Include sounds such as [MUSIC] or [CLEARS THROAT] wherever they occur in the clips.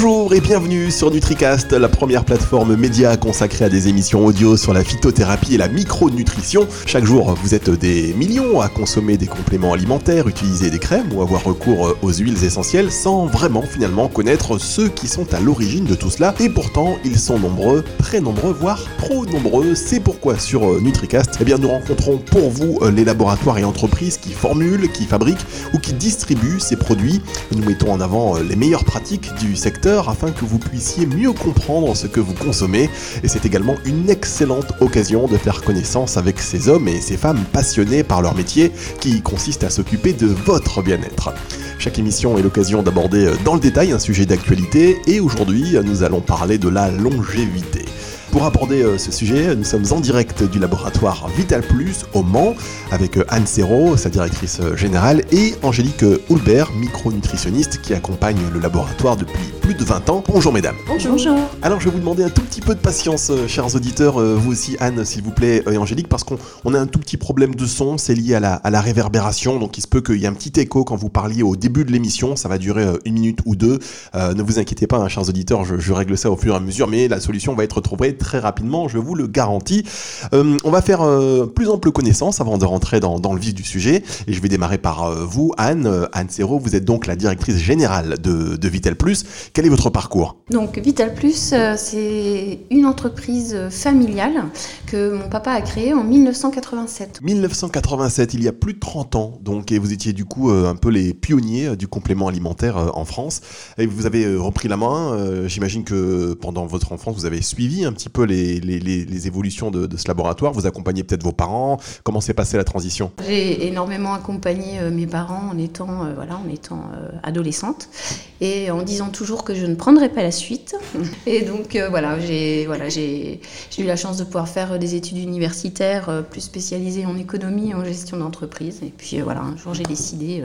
Bonjour et bienvenue sur NutriCast, la première plateforme média consacrée à des émissions audio sur la phytothérapie et la micronutrition. Chaque jour, vous êtes des millions à consommer des compléments alimentaires, utiliser des crèmes ou avoir recours aux huiles essentielles sans vraiment finalement connaître ceux qui sont à l'origine de tout cela. Et pourtant, ils sont nombreux, très nombreux, voire trop nombreux. C'est pourquoi sur NutriCast, eh bien, nous rencontrons pour vous les laboratoires et entreprises qui formulent, qui fabriquent ou qui distribuent ces produits. Nous mettons en avant les meilleures pratiques du secteur afin que vous puissiez mieux comprendre ce que vous consommez. Et c'est également une excellente occasion de faire connaissance avec ces hommes et ces femmes passionnés par leur métier qui consiste à s'occuper de votre bien-être. Chaque émission est l'occasion d'aborder dans le détail un sujet d'actualité et aujourd'hui nous allons parler de la longévité. Pour aborder euh, ce sujet, nous sommes en direct du laboratoire Vital Plus au Mans avec euh, Anne Serrault, sa directrice euh, générale, et Angélique Houlbert, micronutritionniste qui accompagne le laboratoire depuis plus de 20 ans. Bonjour mesdames. Bonjour. Alors je vais vous demander un tout petit peu de patience, chers auditeurs, vous aussi Anne, s'il vous plaît, et Angélique, parce qu'on a un tout petit problème de son, c'est lié à la, à la, réverbération, donc il se peut qu'il y ait un petit écho quand vous parliez au début de l'émission, ça va durer une minute ou deux. ne vous inquiétez pas, hein, chers auditeurs, je, je, règle ça au fur et à mesure, mais la solution va être trouvée très rapidement, je vous le garantis. Euh, on va faire euh, plus ample connaissance avant de rentrer dans, le vif du sujet. Et je vais démarrer par euh, vous, Anne. Anne Serrault, vous êtes donc la directrice générale de, Vital Plus. Quel est votre parcours? Donc Vital Plus, c'est une entreprise familiale que mon papa a créée en 1987. 1987, il y a plus de 30 ans. Donc, et vous étiez du coup un peu les pionniers du complément alimentaire en France. Et vous avez repris la main. J'imagine que pendant votre enfance, vous avez suivi un petit peu les, les, évolutions de, ce laboratoire Vous accompagnez peut-être vos parents Comment s'est passée la transition? J'ai énormément accompagné euh, mes parents en étant, euh, voilà, en étant euh, adolescente et en disant toujours que je ne prendrais pas la suite. [LAUGHS] Et donc voilà, j'ai voilà, eu la chance de pouvoir faire des études universitaires plus spécialisées en économie et en gestion d'entreprise. Et puis voilà, un jour j'ai décidé,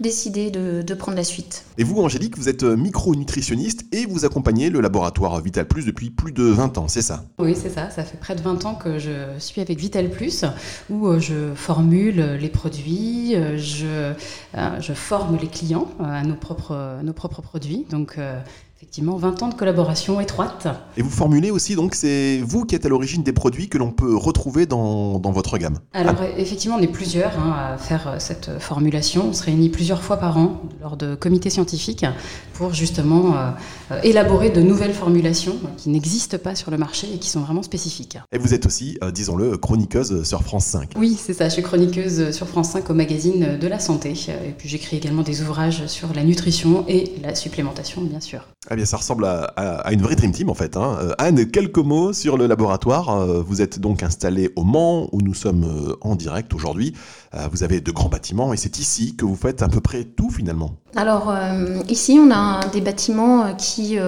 décidé de, de, prendre la suite. Et vous, Angélique, vous êtes micronutritionniste et vous accompagnez le laboratoire Vital Plus depuis plus de 20 ans, c'est ça? Oui, c'est ça. Ça fait près de 20 ans que je suis avec Vital Plus, où euh, je formule les produits, euh, je, euh, je forme les clients à nos propres, nos propres produits. Donc, Effectivement, 20 ans de collaboration étroite. Et vous formulez aussi, donc c'est vous qui êtes à l'origine des produits que l'on peut retrouver dans, dans, votre gamme Alors effectivement, on est plusieurs hein, à faire euh, cette formulation. On se réunit plusieurs fois par an lors de comités scientifiques pour justement euh, euh, élaborer de nouvelles formulations qui n'existent pas sur le marché et qui sont vraiment spécifiques. Et vous êtes aussi, disons-le, chroniqueuse sur France 5. Oui, c'est ça. Je suis chroniqueuse sur France 5 au magazine de la santé. Et puis j'écris également des ouvrages sur la nutrition et la supplémentation, bien sûr. Bien, ça ressemble à, une vraie Dream Team en fait. Hein. Euh, Anne, quelques mots sur le laboratoire. Euh, vous êtes donc installé au Mans, où nous sommes euh, en direct aujourd'hui. Vous avez de grands bâtiments et c'est ici que vous faites à peu près tout finalement. Alors ici, on a des bâtiments qui,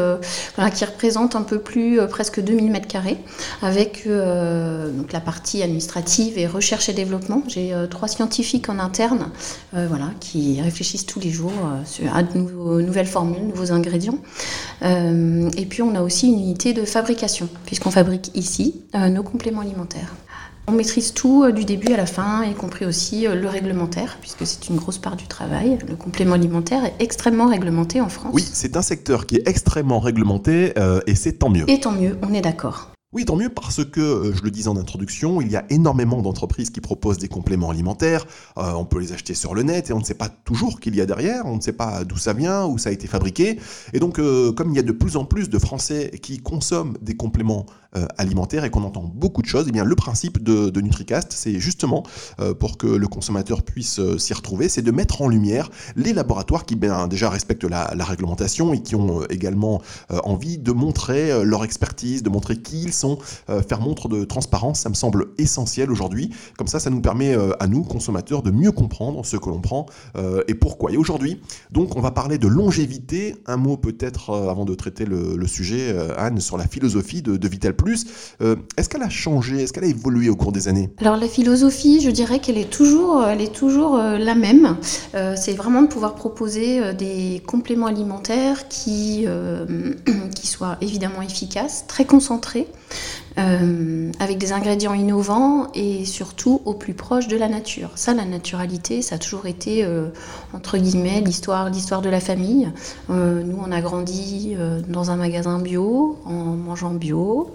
qui représentent un peu plus, presque 2000 mètres carrés, avec donc la partie administrative et recherche et développement. J'ai trois scientifiques en interne, voilà, qui réfléchissent tous les jours à de nouvelles formules, nouveaux ingrédients. Euh, et puis on a aussi une unité de fabrication, puisqu'on fabrique ici euh, nos compléments alimentaires. On maîtrise tout euh, du début à la fin, y compris aussi le réglementaire, puisque c'est une grosse part du travail. Le complément alimentaire est extrêmement réglementé en France. Oui, c'est un secteur qui est extrêmement réglementé et c'est tant mieux. Et tant mieux, on est d'accord. Oui, tant mieux parce que, euh, je le disais en introduction, il y a énormément d'entreprises qui proposent des compléments alimentaires. Euh, on peut les acheter sur le net et on ne sait pas toujours qu'il y a derrière, on ne sait pas d'où ça vient, où ça a été fabriqué. Et donc, euh, comme il y a de plus en plus de Français qui consomment des compléments alimentaires et qu'on entend beaucoup de choses, eh bien, le principe de, NutriCast, c'est justement pour que le consommateur puisse s'y retrouver, c'est de mettre en lumière les laboratoires qui bien, déjà respectent la, réglementation et qui ont également envie de montrer leur expertise, de montrer qui ils sont, euh, faire montre de transparence, ça me semble essentiel aujourd'hui. Comme ça, ça nous permet euh, à nous, consommateurs, de mieux comprendre ce que l'on prend euh, et pourquoi. Et aujourd'hui, donc, on va parler de longévité. Un mot peut-être avant de traiter le, sujet, Anne, sur la philosophie de, Vital Plus. Est-ce qu'elle a changé? Est-ce qu'elle a évolué au cours des années? Alors la philosophie, je dirais qu'elle est toujours, elle est toujours la même. C'est vraiment de pouvoir proposer des compléments alimentaires qui, [CLEARS THROAT] qui soient évidemment efficaces, très concentrés, avec des ingrédients innovants et surtout au plus proche de la nature. Ça, la naturalité, ça a toujours été, entre guillemets, l'histoire, de la famille. nous, on a grandi dans un magasin bio, en mangeant bio.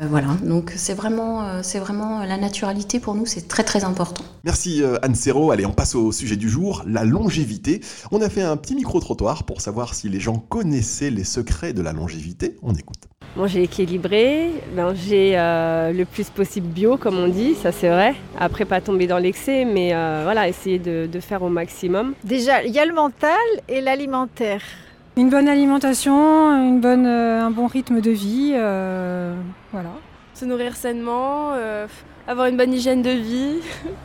Euh, voilà, donc c'est vraiment, euh, c'est vraiment la naturalité pour nous, c'est très très important. Merci euh, Anne Serrault. Allez, on passe au sujet du jour, la longévité. On a fait un petit micro-trottoir pour savoir si les gens connaissaient les secrets de la longévité. On écoute. Manger équilibré, manger le plus possible bio, comme on dit, ça c'est vrai. Après, pas tomber dans l'excès, mais voilà, essayer de, de faire au maximum. Déjà, il y a le mental et l'alimentaire. Une bonne alimentation, une bonne, euh, un bon rythme de vie, euh, voilà. Se nourrir sainement, euh, avoir une bonne hygiène de vie,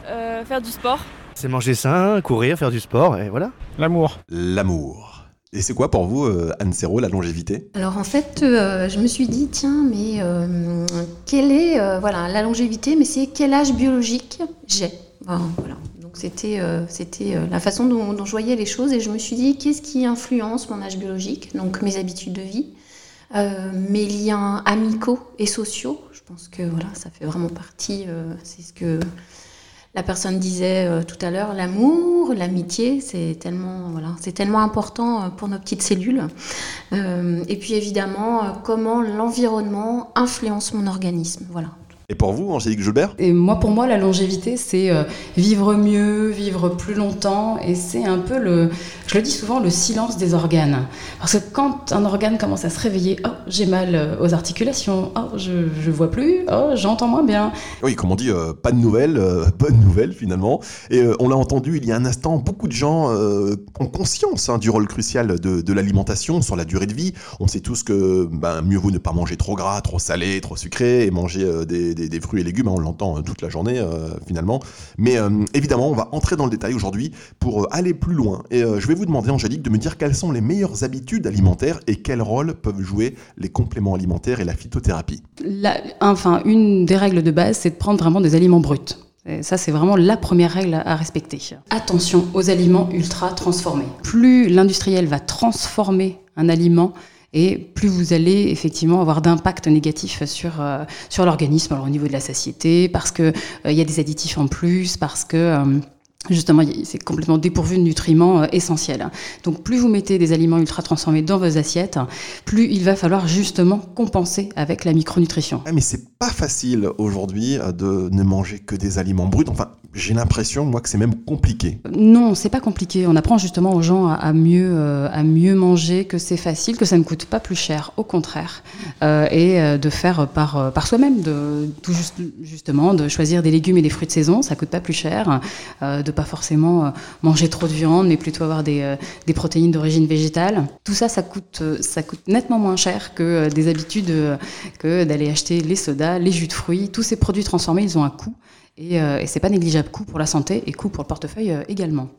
[LAUGHS] faire du sport. C'est manger sain, courir, faire du sport, et voilà. L'amour. L'amour. Et c'est quoi pour vous, Anne Serrault, la longévité? Alors en fait, je me suis dit, tiens, mais quelle est voilà, la longévité, mais c'est quel âge biologique j'ai? Voilà. C'était euh, euh, la façon dont, je voyais les choses et je me suis dit qu'est-ce qui influence mon âge biologique, donc mes habitudes de vie, euh, mes liens amicaux et sociaux? Je pense que voilà, ça fait vraiment partie, c'est ce que la personne disait tout à l'heure, l'amour, l'amitié, c'est tellement, tellement important pour nos petites cellules. et puis évidemment, comment l'environnement influence mon organisme. Voilà, et pour vous, Angélique Joubert? Et moi, pour moi, la longévité, c'est euh, vivre mieux, vivre plus longtemps, et c'est un peu le, je le dis souvent, le silence des organes. Parce que quand un organe commence à se réveiller, oh, j'ai mal euh, aux articulations, oh, je, ne vois plus, oh, j'entends moins bien. Oui, comme on dit, euh, pas de nouvelles, [LAUGHS] bonne nouvelle finalement. Et on l'a entendu il y a un instant, beaucoup de gens ont conscience hein, du rôle crucial de, l'alimentation sur la durée de vie. On sait tous que ben, mieux vaut ne pas manger trop gras, trop salé, trop sucré, et manger des des, fruits et légumes, hein, on l'entend euh, toute la journée euh, finalement. Mais euh, évidemment, on va entrer dans le détail aujourd'hui pour aller plus loin. Et je vais vous demander, Angélique, de me dire quelles sont les meilleures habitudes alimentaires et quel rôle peuvent jouer les compléments alimentaires et la phytothérapie. enfin, une des règles de base, c'est de prendre vraiment des aliments bruts. Et ça, c'est vraiment la première règle à respecter. Attention aux aliments ultra transformés. Plus l'industriel va transformer un aliment, et plus vous allez effectivement avoir d'impact négatif sur, euh, sur l'organisme, au niveau de la satiété, parce qu'il euh, y a des additifs en plus, parce que... Euh, justement, c'est complètement dépourvu de nutriments essentiels. Donc, plus vous mettez des aliments ultra transformés dans vos assiettes, plus il va falloir justement compenser avec la micronutrition. Pas facile aujourd'hui de ne manger que des aliments bruts. Enfin, j'ai l'impression, moi, que c'est même compliqué. Non, c'est pas compliqué. On apprend justement aux gens à, mieux, euh, à mieux manger, que c'est facile, que ça ne coûte pas plus cher, au contraire. Euh, et euh, de faire par, par soi-même, tout juste, justement, de choisir des légumes et des fruits de saison, ça coûte pas plus cher. de pas forcément manger trop de viande, mais plutôt avoir des, des protéines d'origine végétale. Tout ça, ça coûte, ça coûte nettement moins cher que des habitudes, que d'aller acheter les sodas, les jus de fruits. Tous ces produits transformés, ils ont un coût. Et, euh, c'est pas négligeable, coût pour la santé et coût pour le portefeuille euh, également.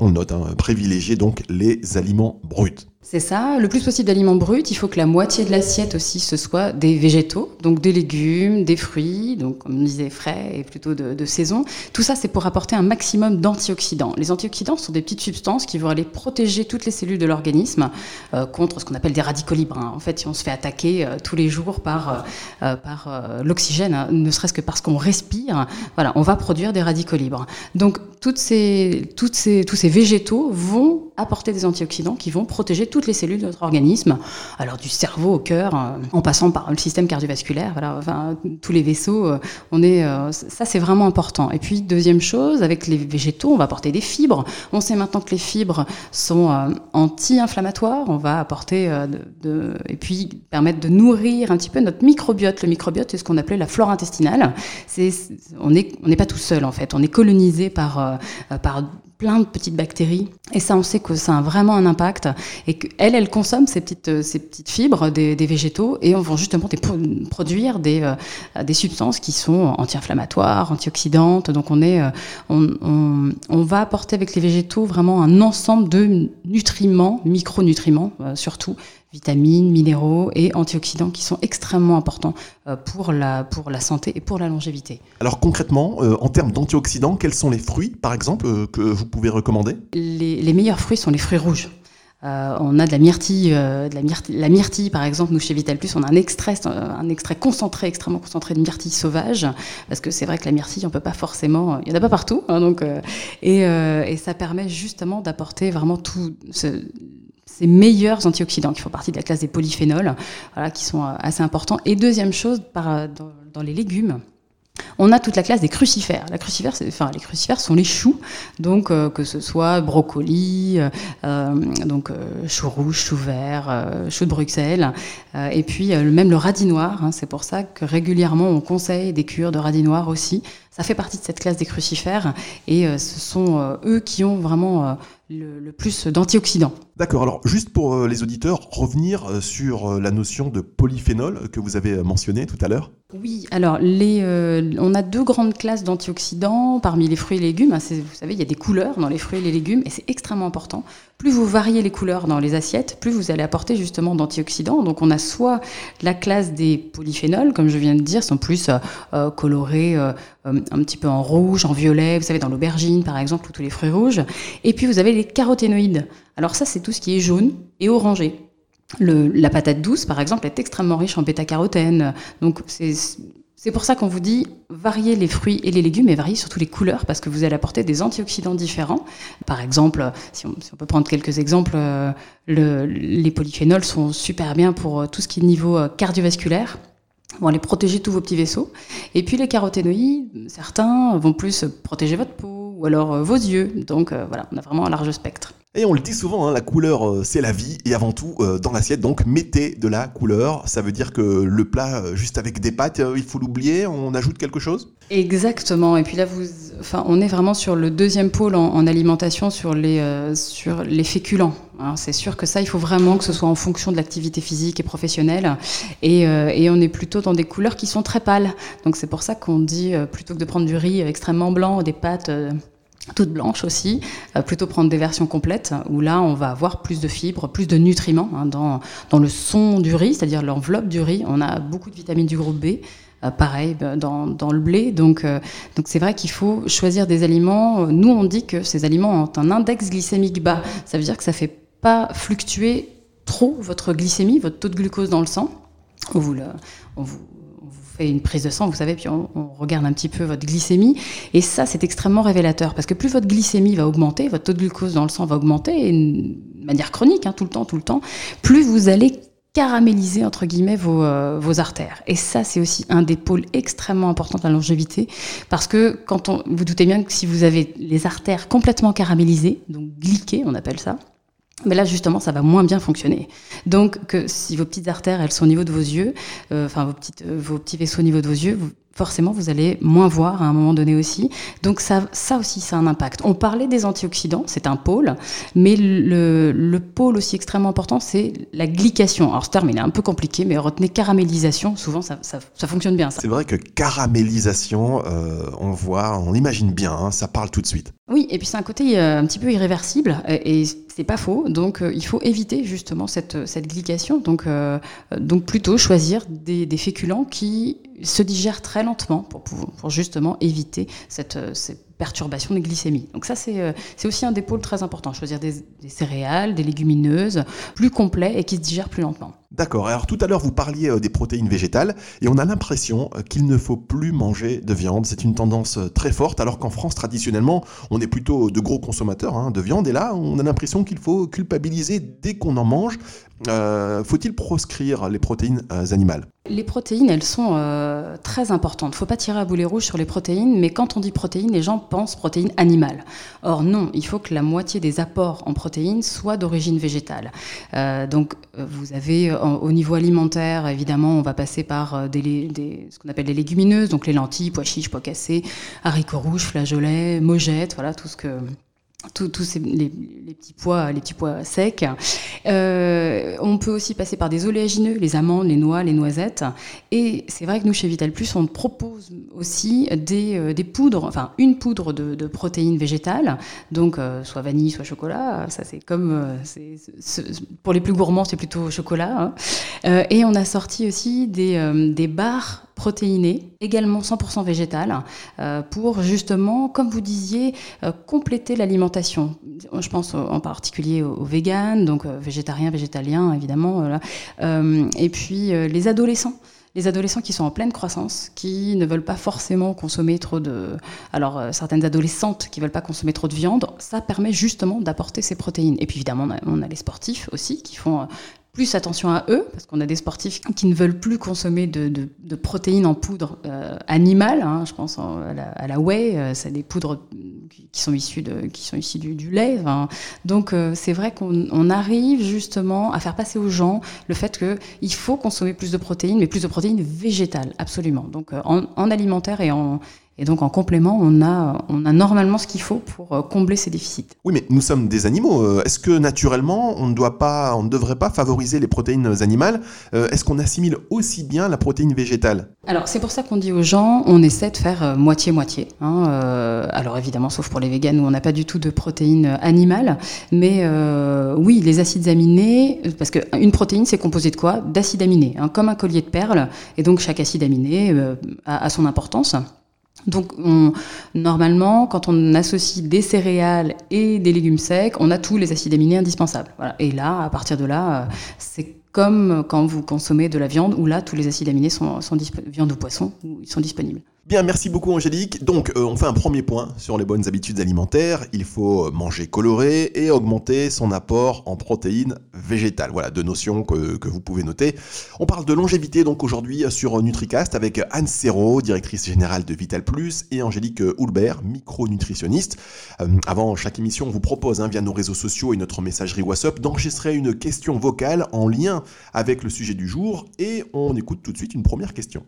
On note, hein, privilégier donc les aliments bruts. C'est ça, le plus possible d'aliments bruts. Il faut que la moitié de l'assiette aussi ce soit des végétaux, donc des légumes, des fruits, donc comme on disait frais et plutôt de, saison. Tout ça, c'est pour apporter un maximum d'antioxydants. Les antioxydants sont des petites substances qui vont aller protéger toutes les cellules de l'organisme euh, contre ce qu'on appelle des radicaux libres. Hein. En fait, si on se fait attaquer euh, tous les jours par, euh, par l'oxygène, hein, ne serait-ce que parce qu'on respire, voilà, on va produire des radicaux libres. Donc toutes ces, ces, tous ces végétaux vont apporter des antioxydants qui vont protéger toutes les cellules de notre organisme, alors du cerveau au cœur, euh, en passant par le système cardiovasculaire, voilà, enfin, tous les vaisseaux, euh, on est, euh, ça c'est vraiment important. Et puis deuxième chose, avec les végétaux, on va apporter des fibres. On sait maintenant que les fibres sont anti-inflammatoires, on va apporter de, et puis permettre de nourrir un petit peu notre microbiote. Le microbiote, c'est ce qu'on appelait la flore intestinale. C'est, on n'est on n'est pas tout seul en fait, on est colonisé par, par plein de petites bactéries. Et ça, on sait que ça a vraiment un impact. Et qu'elles, elles consomment ces petites, euh, ces petites fibres des, végétaux et on va justement produire des, euh, des substances qui sont anti-inflammatoires, antioxydantes. Donc on, est, euh, on, on, va apporter avec les végétaux vraiment un ensemble de nutriments, micronutriments surtout, vitamines, minéraux et antioxydants qui sont extrêmement importants euh, pour la, pour la santé et pour la longévité. Alors concrètement, euh, en termes d'antioxydants, quels sont les fruits, par exemple, euh, que vous pouvez recommander? Les, les, meilleurs fruits sont les fruits rouges. on a de la myrtille, de la myrtille, la myrtille par exemple, nous chez Vital Plus, on a un extrait, un extrait concentré, extrêmement concentré de myrtille sauvage, parce que c'est vrai que la myrtille, on peut pas forcément, il y en a pas partout, hein, donc et, et, ça permet justement d'apporter vraiment tout ce, ces meilleurs antioxydants qui font partie de la classe des polyphénols, voilà, qui sont assez importants. Et deuxième chose, par, dans, les légumes, on a toute la classe des crucifères. Les crucifères sont les choux, donc euh, que ce soit brocoli, euh, euh donc euh, choux rouges, choux verts, choux de Bruxelles, et puis même le radis noir. Hein, c'est pour ça que régulièrement on conseille des cures de radis noir aussi. Ça fait partie de cette classe des crucifères, et ce sont eux qui ont vraiment le, plus d'antioxydants. D'accord, alors juste pour les auditeurs, revenir sur la notion de polyphénol que vous avez mentionné tout à l'heure. Oui, alors les, euh, on a deux grandes classes d'antioxydants parmi les fruits et légumes. Vous savez, il y a des couleurs dans les fruits et les légumes et c'est extrêmement important. Plus vous variez les couleurs dans les assiettes, plus vous allez apporter justement d'antioxydants. Donc on a soit la classe des polyphénols, comme je viens de dire, sont plus euh, euh, colorés un petit peu en rouge, en violet, vous savez, dans l'aubergine par exemple, ou tous les fruits rouges. Et puis vous avez les caroténoïdes. Alors ça, c'est tout ce qui est jaune et orangé la patate douce, par exemple, est extrêmement riche en bêta-carotène. Donc, c'est pour ça qu'on vous dit varier les fruits et les légumes et varier surtout les couleurs parce que vous allez apporter des antioxydants différents. Par exemple, si on, peut prendre quelques exemples, euh, les polyphénols sont super bien pour euh, tout ce qui est niveau euh, cardiovasculaire vont aller protéger tous vos petits vaisseaux. Et puis les caroténoïdes, certains vont plus protéger votre peau ou alors vos yeux. Donc voilà, on a vraiment un large spectre. Et on le dit souvent, hein, la couleur euh, c'est la vie, et avant tout euh, dans l'assiette, donc mettez de la couleur. Ça veut dire que le plat, euh, juste avec des pâtes, il faut l'oublier, on ajoute quelque chose? Exactement, et puis là, enfin, on est vraiment sur le deuxième pôle en, alimentation, sur les, sur les féculents. C'est sûr que ça, il faut vraiment que ce soit en fonction de l'activité physique et professionnelle, et, et, on est plutôt dans des couleurs qui sont très pâles. Donc c'est pour ça qu'on dit, plutôt que de prendre du riz extrêmement blanc des pâtes toute blanche aussi, euh, plutôt prendre des versions complètes où là on va avoir plus de fibres, plus de nutriments hein, dans, dans le son du riz, c'est-à-dire l'enveloppe du riz. On a beaucoup de vitamines du groupe B. Euh, pareil euh, dans, dans, le blé. Donc, donc c'est vrai qu'il faut choisir des aliments. Nous, on dit que ces aliments ont un index glycémique bas. Ça veut dire que ça fait pas fluctuer trop votre glycémie, votre taux de glucose dans le sang. On vous, le, fait une prise de sang, vous savez, puis on, regarde un petit peu votre glycémie. Et ça, c'est extrêmement révélateur parce que plus votre glycémie va augmenter, votre taux de glucose dans le sang va augmenter, de manière chronique, hein, tout le temps, tout le temps, plus vous allez caraméliser entre guillemets vos, euh, vos artères. Et ça, c'est aussi un des pôles extrêmement importants de la longévité, parce que quand on, vous doutez bien que si vous avez les artères complètement caramélisées, donc glyquées, on appelle ça, mais là, justement, ça va moins bien fonctionner. Donc, que si vos petites artères, elles sont au niveau de vos yeux, euh, enfin, vos, petites, euh, vos petits vaisseaux au niveau de vos yeux, vous, forcément, vous allez moins voir à un moment donné aussi. Donc, ça, ça aussi, ça a un impact. On parlait des antioxydants, c'est un pôle, mais le, le pôle aussi extrêmement important, c'est la glycation. Alors, ce terme, il est un peu compliqué, mais retenez caramélisation, souvent, ça, ça, ça fonctionne bien. C'est vrai que caramélisation, euh, on voit, on imagine bien, hein, ça parle tout de suite. Oui, et puis c'est un côté un petit peu irréversible, et, et c'est pas faux. Donc, euh, il faut éviter justement cette, cette glycation. Donc, euh, donc plutôt choisir des, des, féculents qui se digèrent très lentement pour, pour, justement éviter cette, cette perturbation de glycémie. Donc ça, c'est aussi un des pôles très importants. Choisir des, des, céréales, des légumineuses, plus complets et qui se digèrent plus lentement. D'accord. Alors tout à l'heure, vous parliez euh, des protéines végétales et on a l'impression euh, qu'il ne faut plus manger de viande. C'est une tendance euh, très forte, alors qu'en France, traditionnellement, on est plutôt de gros consommateurs hein, de viande. Et là, on a l'impression qu'il faut culpabiliser dès qu'on en mange. Faut-il proscrire les protéines animales? Les protéines, elles sont très importantes. Il ne faut pas tirer à boulet rouge sur les protéines, mais quand on dit protéines, les gens pensent protéines animales. Or non, il faut que la moitié des apports en protéines soient d'origine végétale. donc vous avez au niveau alimentaire, évidemment, on va passer par euh, des, ce qu'on appelle les légumineuses, donc les lentilles, pois chiches, pois cassés, haricots rouges, flageolets, mojettes, voilà tout ce que tous les, petits pois, les petits pois secs. Euh, on peut aussi passer par des oléagineux, les amandes, les noix, les noisettes. Et c'est vrai que nous, chez Vital Plus, on propose aussi des, euh, poudres, enfin une poudre de, protéines végétales, donc euh, soit vanille, soit chocolat. Ça, c'est comme pour les plus gourmands, c'est plutôt chocolat. Hein. et on a sorti aussi des, des barres protéiné, également 100% végétal, pour justement, comme vous disiez, compléter l'alimentation. Je pense en particulier aux, véganes, donc végétariens, végétaliens, évidemment. et puis les adolescents les adolescents qui sont en pleine croissance, qui ne veulent pas forcément consommer trop de... Alors, euh, certaines adolescentes qui ne veulent pas consommer trop de viande, ça permet justement d'apporter ces protéines. Et puis évidemment, on a les sportifs aussi qui font euh, plus attention à eux, parce qu'on a des sportifs qui ne veulent plus consommer de, protéines en poudre euh, animale. Hein, je pense à la, à whey, euh, c'est des poudres qui sont issues, de, qui sont issues du, lait. Donc euh, c'est vrai qu'on arrive justement à faire passer aux gens le fait qu'il faut consommer plus de protéines, mais plus de protéines végétales, absolument. Donc en, en alimentaire et en, et donc en complément, on a, on a normalement ce qu'il faut pour euh, combler ces déficits. Oui, mais nous sommes des animaux. Euh, est-ce que naturellement, on ne, doit pas, on ne devrait pas favoriser les protéines animales? Euh, Est-ce qu'on assimile aussi bien la protéine végétale? Alors c'est pour ça qu'on dit aux gens, on essaie de faire moitié-moitié. Hein, alors évidemment, sauf pour les véganes où on n'a pas du tout de protéines animales. Mais oui, les acides aminés, parce qu'une protéine, c'est composé de quoi? D'acides aminés, hein, comme un collier de perles. Et donc chaque acide aminé a son importance. Donc, normalement, quand on associe des céréales et des légumes secs, on a tous les acides aminés indispensables. Et là, à partir de là, euh, c'est comme quand vous consommez de la viande, où là, tous les acides aminés sont, sont viande ou poisson, ils sont disponibles. Bien, merci beaucoup Angélique. Donc, euh, on fait un premier point sur les bonnes habitudes alimentaires. Il faut manger coloré et augmenter son apport en protéines végétales. Voilà, deux notions que, que vous pouvez noter. On parle de longévité donc aujourd'hui sur NutriCast avec Anne Serrault, directrice générale de Vital Plus, et Angélique Houlbert, micronutritionniste. Euh, avant chaque émission, on vous propose hein, via nos réseaux sociaux et notre messagerie WhatsApp d'enregistrer une question vocale en lien avec le sujet du jour et on écoute tout de suite une première question.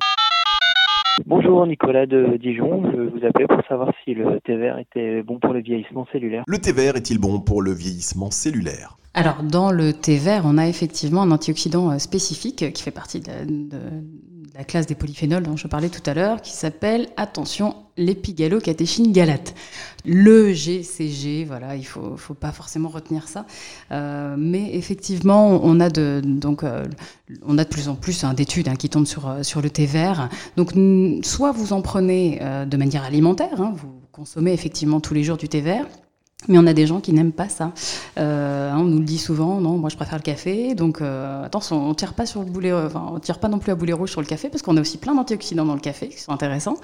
Bonjour Nicolas de Dijon, je vous appelais pour savoir si le thé vert était bon pour le vieillissement cellulaire. Le thé vert est-il bon pour le vieillissement cellulaire? Alors dans le thé vert, on a effectivement un antioxydant euh, spécifique qui fait partie de, la classe des polyphénols dont je parlais tout à l'heure, qui s'appelle, attention, l'épigalocatéchine galate. Le GCG, voilà, il faut, faut pas forcément retenir ça, euh, mais effectivement, on a de, donc, euh, on a de plus en plus hein, d'études hein, qui tombent sur, euh, sur le thé vert. Donc, soit vous en prenez de manière alimentaire, hein, vous consommez effectivement tous les jours du thé vert, mais on a des gens qui n'aiment pas ça. Euh, on nous le dit souvent, non, moi je préfère le café. Donc euh, attention, on tire pas sur le boulet, enfin, on tire pas non plus à boulet rouge sur le café parce qu'on a aussi plein d'antioxydants dans le café qui sont intéressants.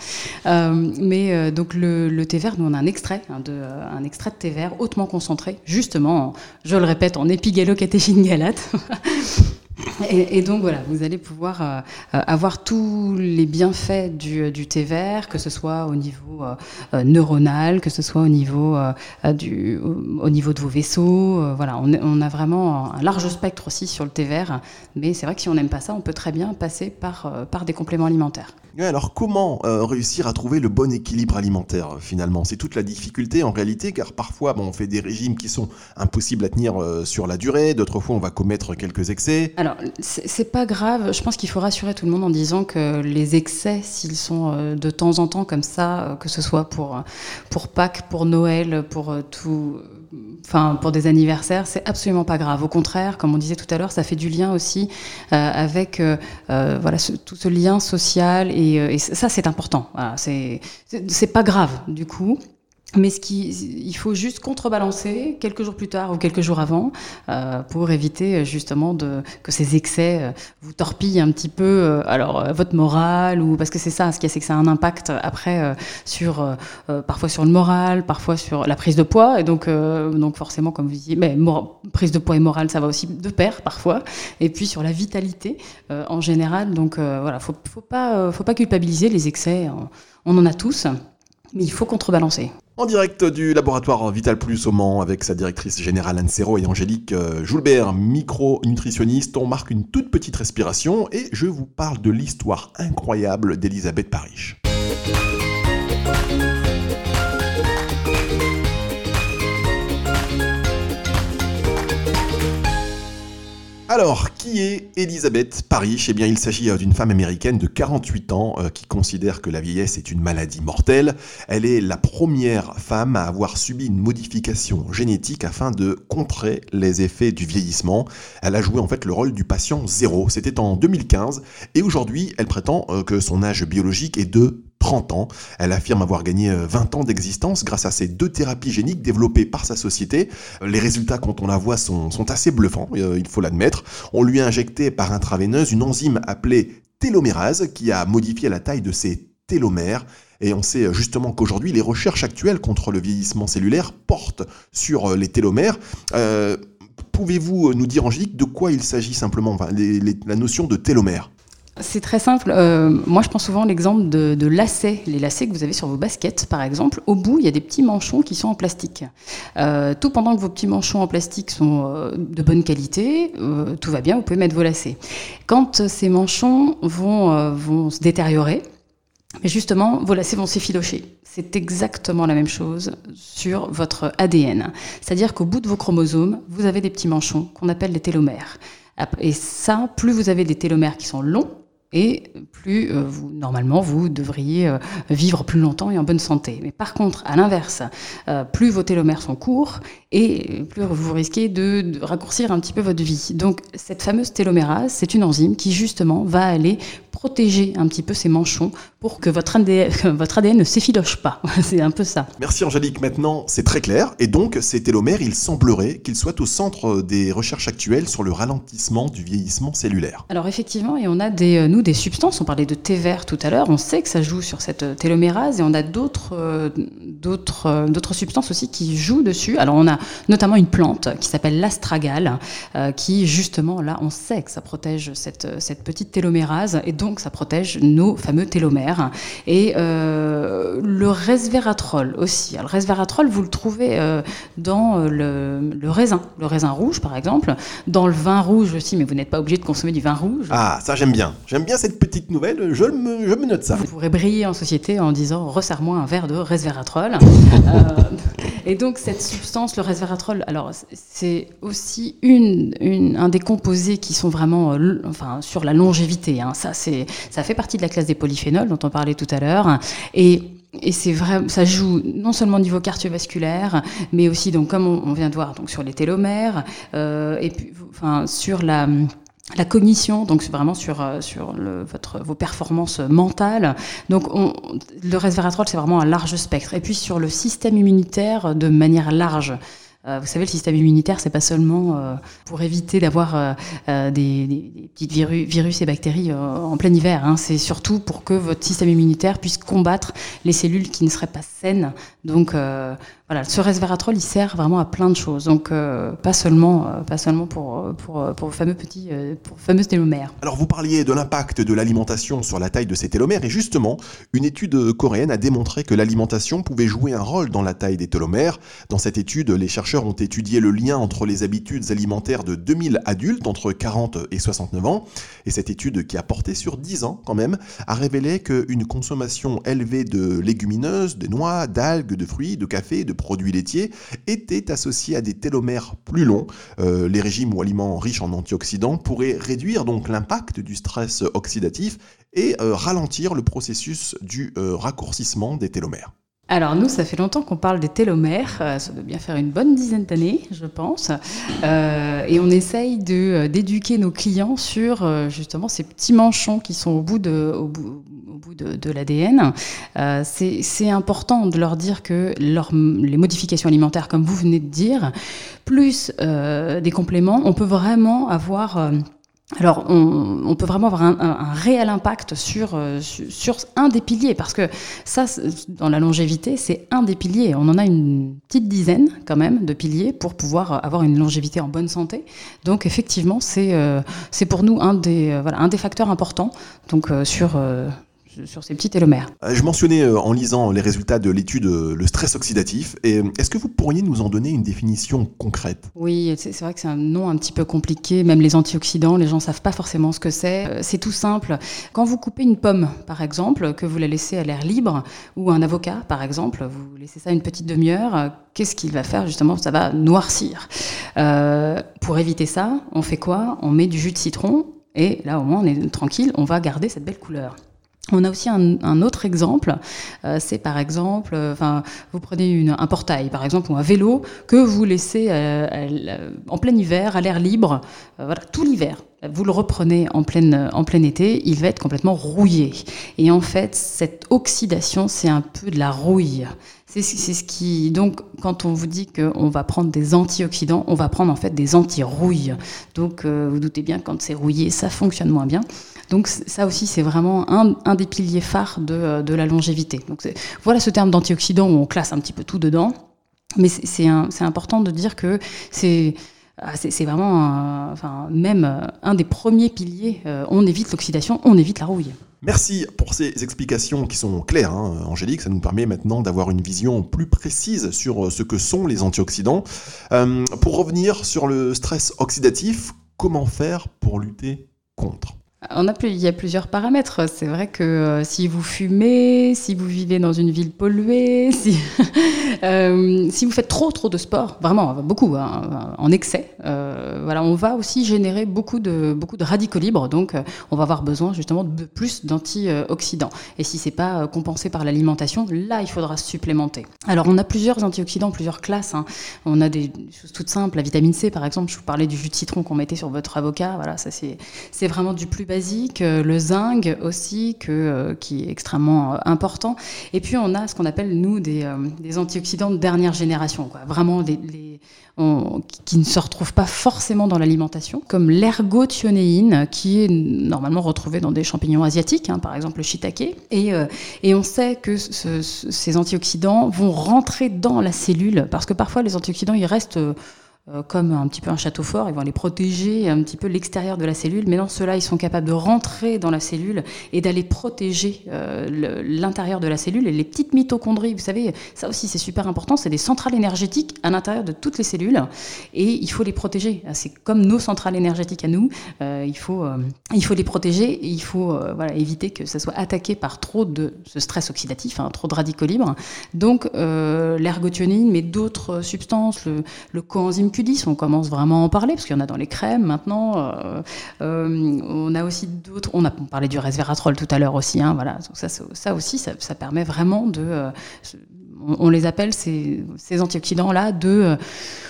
Euh, mais donc le, thé vert, nous on a un extrait, hein, de, un extrait de thé vert hautement concentré, justement, je le répète, en épigalocatéchine galate. [LAUGHS] Et, donc voilà, vous allez pouvoir euh, euh, avoir tous les bienfaits du, thé vert, que ce soit au niveau euh, neuronal, que ce soit au niveau, du, au, niveau de vos vaisseaux. voilà, on, on, a vraiment un large spectre aussi sur le thé vert, mais c'est vrai que si on n'aime pas ça, on peut très bien passer par, par des compléments alimentaires. Alors comment réussir à trouver le bon équilibre alimentaire finalement? C'est toute la difficulté en réalité, car parfois bon, on fait des régimes qui sont impossibles à tenir sur la durée, d'autres fois on va commettre quelques excès. Alors c'est pas grave. Je pense qu'il faut rassurer tout le monde en disant que les excès, s'ils sont euh, de temps en temps comme ça, euh, que ce soit pour, pour Pâques, pour Noël, pour euh, tout, enfin pour des anniversaires, c'est absolument pas grave. Au contraire, comme on disait tout à l'heure, ça fait du lien aussi avec voilà tout ce lien social et, ça c'est important. Voilà, c'est pas grave du coup. Mais ce qui, il faut juste contrebalancer quelques jours plus tard ou quelques jours avant euh, pour éviter euh, justement de, que ces excès euh, vous torpillent un petit peu euh, alors votre morale ou parce que c'est ça ce qui c'est que ça a un impact après sur parfois sur le moral parfois sur la prise de poids. Et donc donc forcément comme vous disiez mais prise de poids et morale ça va aussi de pair parfois. Et puis sur la vitalité en général donc voilà faut faut pas faut pas culpabiliser les excès on en a tous mais il faut contrebalancer. En direct du laboratoire Vital Plus au Mans avec sa directrice générale Anne Serrault et Angélique euh, Joulbert, micro-nutritionniste, on marque une toute petite respiration et je vous parle de l'histoire incroyable d'Elisabeth Parish. Alors, qui est Elisabeth Parrish Eh bien, il s'agit euh, d'une femme américaine de 48 ans euh, qui considère que la vieillesse est une maladie mortelle. Elle est la première femme à avoir subi une modification génétique afin de contrer les effets du vieillissement. Elle a joué en fait le rôle du patient zéro. C'était en 2015 et aujourd'hui, elle prétend euh, que son âge biologique est de 30 ans. Elle affirme avoir gagné 20 ans d'existence grâce à ces deux thérapies géniques développées par sa société. Les résultats, quand on la voit, sont, assez bluffants, il faut l'admettre. On lui a injecté par intraveineuse une enzyme appelée télomérase qui a modifié la taille de ses télomères. Et on sait justement qu'aujourd'hui, les recherches actuelles contre le vieillissement cellulaire portent sur les télomères. Euh, Pouvez-vous nous dire, Angélique, de quoi il s'agit simplement, la notion de télomère c'est très simple. Euh, moi, je prends souvent l'exemple de, lacets. Les lacets que vous avez sur vos baskets, par exemple, au bout, il y a des petits manchons qui sont en plastique. Euh, tout pendant que vos petits manchons en plastique sont euh, de bonne qualité, tout va bien, vous pouvez mettre vos lacets. Quand ces manchons vont, vont se détériorer, mais justement, vos lacets vont s'effilocher. C'est exactement la même chose sur votre ADN. C'est-à-dire qu'au bout de vos chromosomes, vous avez des petits manchons qu'on appelle les télomères. Et ça, plus vous avez des télomères qui sont longs, et plus euh, normalement vous devriez euh, vivre plus longtemps et en bonne santé. Mais par contre, à l'inverse, euh, plus vos télomères sont courts et plus vous risquez de, raccourcir un petit peu votre vie. Donc cette fameuse télomérase, c'est une enzyme qui justement va aller protéger un petit peu ces manchons pour que votre ADN, [LAUGHS] votre ADN ne s'effiloche pas. [LAUGHS] c'est un peu ça. Merci Angélique. Maintenant, c'est très clair. Et donc, ces télomères, il semblerait qu'ils soient au centre des recherches actuelles sur le ralentissement du vieillissement cellulaire. Alors effectivement, et on a des, nous des substances. On parlait de thé vert tout à l'heure. On sait que ça joue sur cette télomérase et on a d'autres euh, d'autres euh, d'autres substances aussi qui jouent dessus. Alors on a notamment une plante qui s'appelle l'astragale euh, qui justement là on sait que ça protège cette cette petite télomérase et donc ça protège nos fameux télomères et le resveratrol aussi. Alors, le resveratrol vous le trouvez dans le, le raisin, le raisin rouge par exemple, dans le vin rouge aussi, mais vous n'êtes pas obligé de consommer du vin rouge. Ah ça j'aime bien, j'aime bien cette petite nouvelle, je me, je me note ça. Vous pourrez briller en société en disant resserre-moi un verre de resveratrol. [LAUGHS] euh, et donc cette substance, le resveratrol, alors c'est aussi une, une, un des composés qui sont vraiment euh, enfin, sur la longévité. Hein. Ça, ça fait partie de la classe des polyphénols dont on parlait tout à l'heure. Et et c'est vrai, ça joue non seulement au niveau cardiovasculaire, mais aussi, donc, comme on, vient de voir, donc, sur les télomères, euh, et puis, enfin, sur la la cognition, donc vraiment sur, euh, sur votre, vos performances mentales. Donc on, le resveratrol, c'est vraiment un large spectre. Et puis sur le système immunitaire de manière large. Euh, vous savez, le système immunitaire, c'est pas seulement euh, pour éviter d'avoir des, des, petits virus, virus et bactéries en plein hiver. Hein. C'est surtout pour que votre système immunitaire puisse combattre les cellules qui ne seraient pas saines. Donc voilà, ce resveratrol, il sert vraiment à plein de choses. Donc, euh, pas seulement, euh, pas seulement pour, pour, pour fameux petits, euh, pour. Alors, vous parliez de l'impact de l'alimentation sur la taille de ces télomères. Et justement, une étude coréenne a démontré que l'alimentation pouvait jouer un rôle dans la taille des télomères. Dans cette étude, les chercheurs ont étudié le lien entre les habitudes alimentaires de 2000 adultes entre 40 et 69 ans. Et cette étude, qui a porté sur 10 ans quand même, a révélé qu'une consommation élevée de légumineuses, de noix, d'algues, de fruits, de café, de produits laitiers étaient associés à des télomères plus longs. Euh, les régimes ou aliments riches en antioxydants pourraient réduire donc l'impact du stress oxydatif et euh, ralentir le processus du euh, raccourcissement des télomères. Alors nous, ça fait longtemps qu'on parle des télomères, ça doit bien faire une bonne dizaine d'années, je pense, et on essaye de, d'éduquer nos clients sur justement ces petits manchons qui sont au bout de, au bout, de, l'ADN, euh, c'est important de leur dire que les modifications alimentaires, comme vous venez de dire, plus euh, des compléments, on peut vraiment avoir... Euh, alors, on, peut vraiment avoir un, réel impact sur, sur, un des piliers, parce que ça, dans la longévité, c'est un des piliers. On en a une petite dizaine, quand même, de piliers pour pouvoir avoir une longévité en bonne santé. Donc, effectivement, c'est c'est pour nous un des, voilà, un des facteurs importants donc, sur, sur ces petits télomères. Euh, je mentionnais euh, en lisant les résultats de l'étude euh, le stress oxydatif. Et est-ce que vous pourriez nous en donner une définition concrète? Oui, c'est vrai que c'est un nom un petit peu compliqué. Même les antioxydants, les gens savent pas forcément ce que c'est. C'est tout simple. Quand vous coupez une pomme, par exemple, que vous la laissez à l'air libre, ou un avocat, par exemple, vous laissez ça une petite demi-heure, qu'est-ce qu'il va faire justement? Ça va noircir. Euh, pour éviter ça, on fait quoi? On met du jus de citron et là, au moins, on est tranquille, on va garder cette belle couleur. On a aussi un, autre exemple, euh, c'est par exemple, euh, vous prenez un portail par exemple ou un vélo que vous laissez euh, en plein hiver à l'air libre, voilà, tout l'hiver. Vous le reprenez en, pleine, en plein été, il va être complètement rouillé. Et en fait, cette oxydation, c'est un peu de la rouille. C'est ce qui. Donc, quand on vous dit qu'on va prendre des antioxydants, on va prendre en fait des anti-rouilles. Donc, vous doutez bien, quand c'est rouillé, ça fonctionne moins bien. Donc, ça aussi, c'est vraiment un, des piliers phares de, la longévité. Donc, voilà ce terme d'antioxydant où on classe un petit peu tout dedans. Mais c'est important de dire que c'est ah, vraiment, enfin, même euh, un des premiers piliers. Euh, on évite l'oxydation, on évite la rouille. Merci pour ces explications qui sont claires, hein, Angélique. Ça nous permet maintenant d'avoir une vision plus précise sur euh, ce que sont les antioxydants. pour revenir sur le stress oxydatif, comment faire pour lutter contre? On a, il y a plusieurs paramètres. C'est vrai que euh, si vous fumez, si vous vivez dans une ville polluée, [LAUGHS] si, euh, si vous faites trop trop de sport, vraiment beaucoup, hein, en excès, euh, voilà, on va aussi générer beaucoup de, beaucoup de radicaux libres. Donc, on va avoir besoin justement de plus d'antioxydants. Et si c'est pas compensé par l'alimentation, là, il faudra supplémenter. Alors, on a plusieurs antioxydants, plusieurs classes. Hein. On a des choses toutes simples, la vitamine C, par exemple. Je vous parlais du jus de citron qu'on mettait sur votre avocat. Voilà, ça c'est vraiment du plus basique, euh, le zinc aussi, euh, qui est extrêmement euh, important. Et puis on a ce qu'on appelle, nous, des, antioxydants de dernière génération, vraiment qui ne se retrouvent pas forcément dans l'alimentation, comme l'ergothionéine, qui est normalement retrouvée dans des champignons asiatiques, hein, par exemple le shiitake. Et, on sait que ces antioxydants vont rentrer dans la cellule, parce que parfois les antioxydants, ils restent comme un petit peu un château fort, ils vont aller protéger un petit peu l'extérieur de la cellule, mais dans cela, ils sont capables de rentrer dans la cellule et d'aller protéger euh, l'intérieur de la cellule et les petites mitochondries. Vous savez, ça aussi c'est super important, c'est des centrales énergétiques à l'intérieur de toutes les cellules et il faut les protéger. C'est comme nos centrales énergétiques à nous, euh, il, faut, il faut les protéger et il faut éviter que ça soit attaqué par trop de stress oxydatif, hein, trop de radicaux libres. Donc l'ergothionine, mais d'autres substances, le coenzyme on commence vraiment à en parler, parce qu'il y en a dans les crèmes maintenant. Euh, euh, on a aussi d'autres, on a parlé du resveratrol tout à l'heure aussi, hein, voilà. ça, ça, aussi, ça, permet vraiment de. Euh, on, les appelle ces, antioxydants-là de,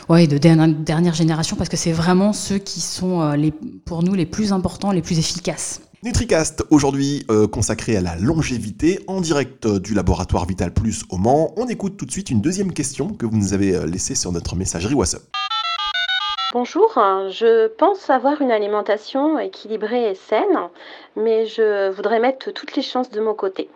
ouais, de dernière génération, parce que c'est vraiment ceux qui sont les, pour nous les plus importants, les plus efficaces. NutriCast, aujourd'hui consacré à la longévité, en direct du laboratoire Vital Plus au Mans. On écoute tout de suite une deuxième question que vous nous avez laissée sur notre messagerie WhatsApp. Bonjour, je pense avoir une alimentation équilibrée et saine, mais je voudrais mettre toutes les chances de mon côté.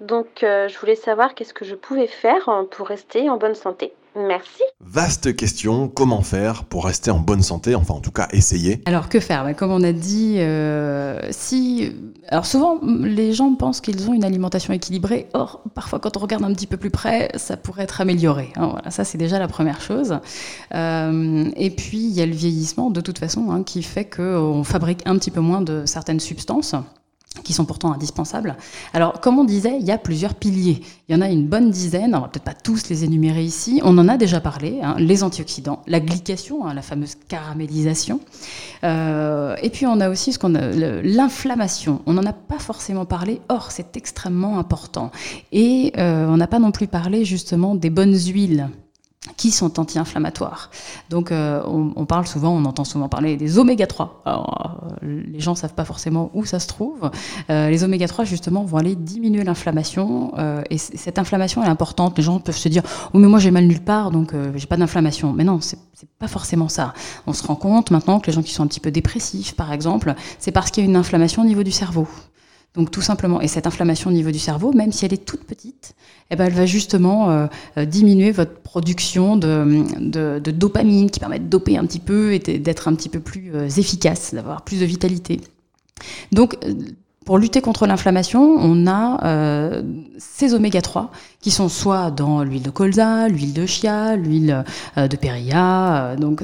Donc euh, je voulais savoir qu'est-ce que je pouvais faire pour rester en bonne santé. Merci. Vaste question, comment faire pour rester en bonne santé, enfin en tout cas essayer? Alors que faire? Bah, Comme on a dit, euh, si... Alors souvent les gens pensent qu'ils ont une alimentation équilibrée, or parfois quand on regarde un petit peu plus près, ça pourrait être amélioré. Hein, voilà, ça c'est déjà la première chose. Euh, et puis il y a le vieillissement de toute façon hein, qui fait qu'on fabrique un petit peu moins de certaines substances qui sont pourtant indispensables. Alors, comme on disait, il y a plusieurs piliers. Il y en a une bonne dizaine, on va peut-être pas tous les énumérer ici, on en a déjà parlé, hein, les antioxydants, la glycation, hein, la fameuse caramélisation, euh, et puis on a aussi ce qu'on l'inflammation. On n'en a pas forcément parlé, or c'est extrêmement important. Et euh, on n'a pas non plus parlé justement des bonnes huiles qui sont anti-inflammatoires. Donc euh, on, parle souvent, on entend souvent parler des oméga 3. Alors, euh, les gens ne savent pas forcément où ça se trouve. Euh, les oméga 3 justement vont aller diminuer l'inflammation et cette inflammation est importante. Les gens peuvent se dire "Oh mais moi j'ai mal nulle part donc j'ai pas d'inflammation." Mais non, c'est pas forcément ça. On se rend compte maintenant que les gens qui sont un petit peu dépressifs par exemple, c'est parce qu'il y a une inflammation au niveau du cerveau. Donc tout simplement, et cette inflammation au niveau du cerveau, même si elle est toute petite, eh ben, elle va justement euh, euh, diminuer votre production de, de, dopamine qui permet de doper un petit peu et d'être un petit peu plus euh, efficace, d'avoir plus de vitalité. Donc pour lutter contre l'inflammation, on a euh, ces oméga 3 qui sont soit dans l'huile de colza, l'huile de chia, l'huile euh, de périlla, euh, donc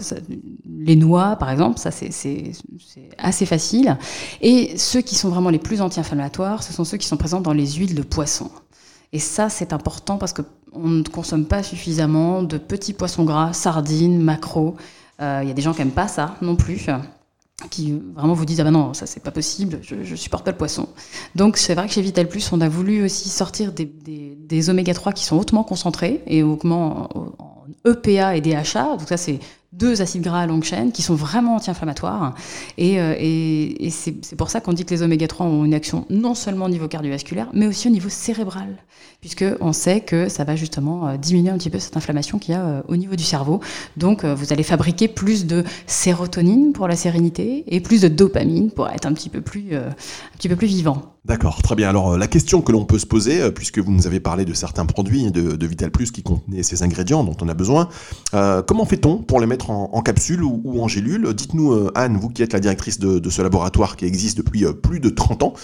les noix par exemple, ça c'est assez facile. Et ceux qui sont vraiment les plus anti-inflammatoires, ce sont ceux qui sont présents dans les huiles de poisson. Et ça c'est important parce qu'on ne consomme pas suffisamment de petits poissons gras, sardines, maquereaux. Il y a des gens qui n'aiment pas ça non plus qui vraiment vous disent ah ben non ça c'est pas possible je, supporte pas le poisson. Donc c'est vrai que chez Vital Plus on a voulu aussi sortir des, des, oméga 3 qui sont hautement concentrés et hautement en EPA et DHA donc ça c'est deux acides gras à longue chaîne qui sont vraiment anti-inflammatoires. Et, euh, et, et c'est pour ça qu'on dit que les oméga 3 ont une action non seulement au niveau cardiovasculaire, mais aussi au niveau cérébral, puisqu'on sait que ça va justement euh, diminuer un petit peu cette inflammation qu'il y a euh, au niveau du cerveau. Donc vous allez fabriquer plus de sérotonine pour la sérénité et plus de dopamine pour être un petit peu plus, un petit peu plus vivant. D'accord, très bien. Alors la question que l'on peut se poser, puisque vous nous avez parlé de certains produits de, Vital Plus qui contenaient ces ingrédients dont on a besoin, euh, comment fait-on pour les mettre en, en capsule ou, en gélule? Dites-nous, euh, Anne, vous qui êtes la directrice de, ce laboratoire qui existe depuis euh, plus de 30 ans,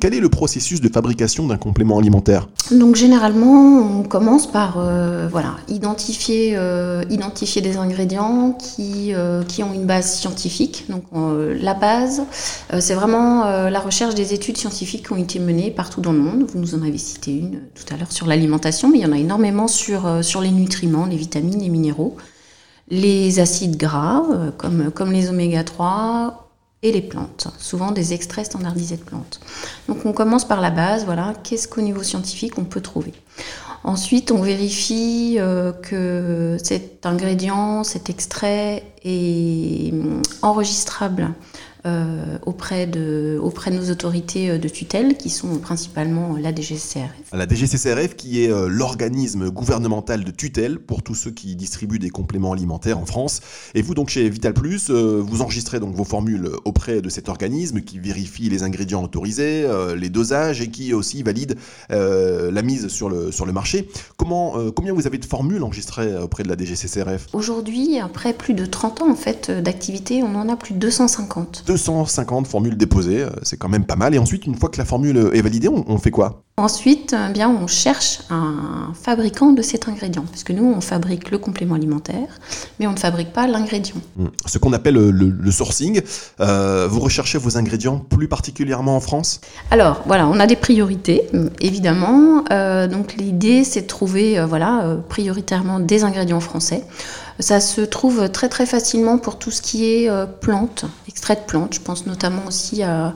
quel est le processus de fabrication d'un complément alimentaire? Donc généralement, on commence par voilà, identifier, identifier des ingrédients qui, qui ont une base scientifique. Donc la base, c'est vraiment la recherche des études scientifiques qui ont été menées partout dans le monde. Vous nous en avez cité une tout à l'heure sur l'alimentation, mais il y en a énormément sur, euh, sur les nutriments, les vitamines, les minéraux, les acides gras, euh, comme, comme les oméga 3 les plantes, souvent des extraits standardisés de plantes. Donc on commence par la base, voilà, qu'est-ce qu'au niveau scientifique on peut trouver? Ensuite, on vérifie euh, que cet ingrédient, cet extrait est enregistrable euh, auprès, de, auprès de nos autorités euh, de tutelle, qui sont principalement la DGCCRF. La DGCCRF, qui est euh, l'organisme gouvernemental de tutelle pour tous ceux qui distribuent des compléments alimentaires en France. Et vous, donc, chez Vital Plus, vous enregistrez donc vos formules auprès de cet organisme qui vérifie les ingrédients autorisés, les dosages et qui aussi valide la mise sur le, sur le marché. Comment, combien vous avez de formules enregistrées auprès de la DGCCRF Aujourd'hui, après plus de 30 ans en fait, d'activité, on en a plus de 250. 250 formules déposées, euh, c'est quand même pas mal. Et ensuite, une fois que la formule est validée, on, on fait quoi? Ensuite, eh bien, on cherche un fabricant de cet ingrédient, puisque nous, on fabrique le complément alimentaire, mais on ne fabrique pas l'ingrédient. Hmm. Ce qu'on appelle le, le sourcing. Euh, vous recherchez vos ingrédients plus particulièrement en France? Alors, voilà, on a des priorités, évidemment. Euh, donc, l'idée, c'est de trouver, euh, voilà, euh, prioritairement des ingrédients français. Ça se trouve très très facilement pour tout ce qui est euh, plantes, extraits de plantes. Je pense notamment aussi à,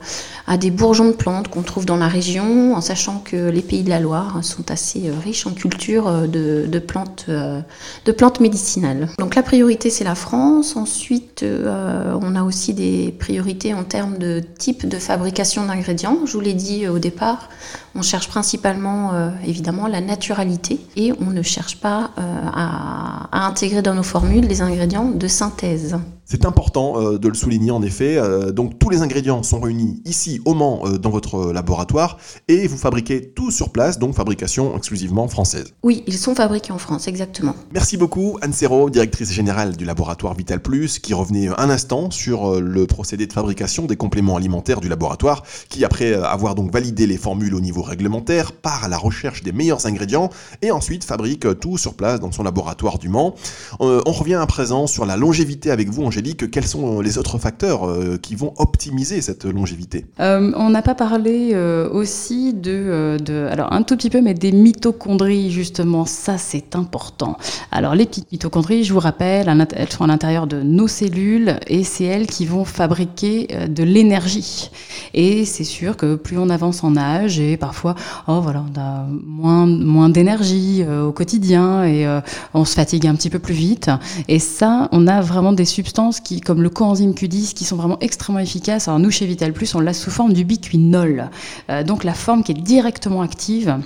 des bourgeons de plantes qu'on trouve dans la région, en sachant que les pays de la Loire sont assez euh, riches en culture euh, de, de plantes, de plantes médicinales. Donc la priorité c'est la France. Ensuite, on a aussi des priorités en termes de type de fabrication d'ingrédients. Je vous l'ai dit au départ, on cherche principalement évidemment la naturalité et on ne cherche pas à, à intégrer dans nos formules les ingrédients de synthèse. C'est important euh, de le souligner en effet. Euh, donc tous les ingrédients sont réunis ici au Mans euh, dans votre laboratoire et vous fabriquez tout sur place, donc fabrication exclusivement française. Oui, ils sont fabriqués en France, exactement. Merci beaucoup Anne Serrault, directrice générale du laboratoire Vital Plus, qui revenait un instant sur le procédé de fabrication des compléments alimentaires du laboratoire, qui après avoir donc validé les formules au niveau réglementaire, part à la recherche des meilleurs ingrédients et ensuite fabrique tout sur place dans son laboratoire du Mans. on revient à présent sur la longévité avec vous, Angélique, quels sont les autres facteurs euh, qui vont optimiser cette longévité? Euh, On n'a pas parlé euh, aussi de, euh, de, alors un tout petit peu, mais des mitochondries justement. Ça, c'est important. Alors les petites mitochondries, je vous rappelle, elles sont à l'intérieur de nos cellules et c'est elles qui vont fabriquer euh, de l'énergie. Et c'est sûr que plus on avance en âge et parfois, oh voilà, on a moins, moins d'énergie euh, au quotidien et on se fatigue un petit peu plus vite. Et ça, on a vraiment des substances qui, comme le coenzyme Q10, qui sont vraiment extrêmement efficaces. Alors nous, chez Vital Plus, on l'a sous forme d'ubiquinol, euh, donc la forme qui est directement active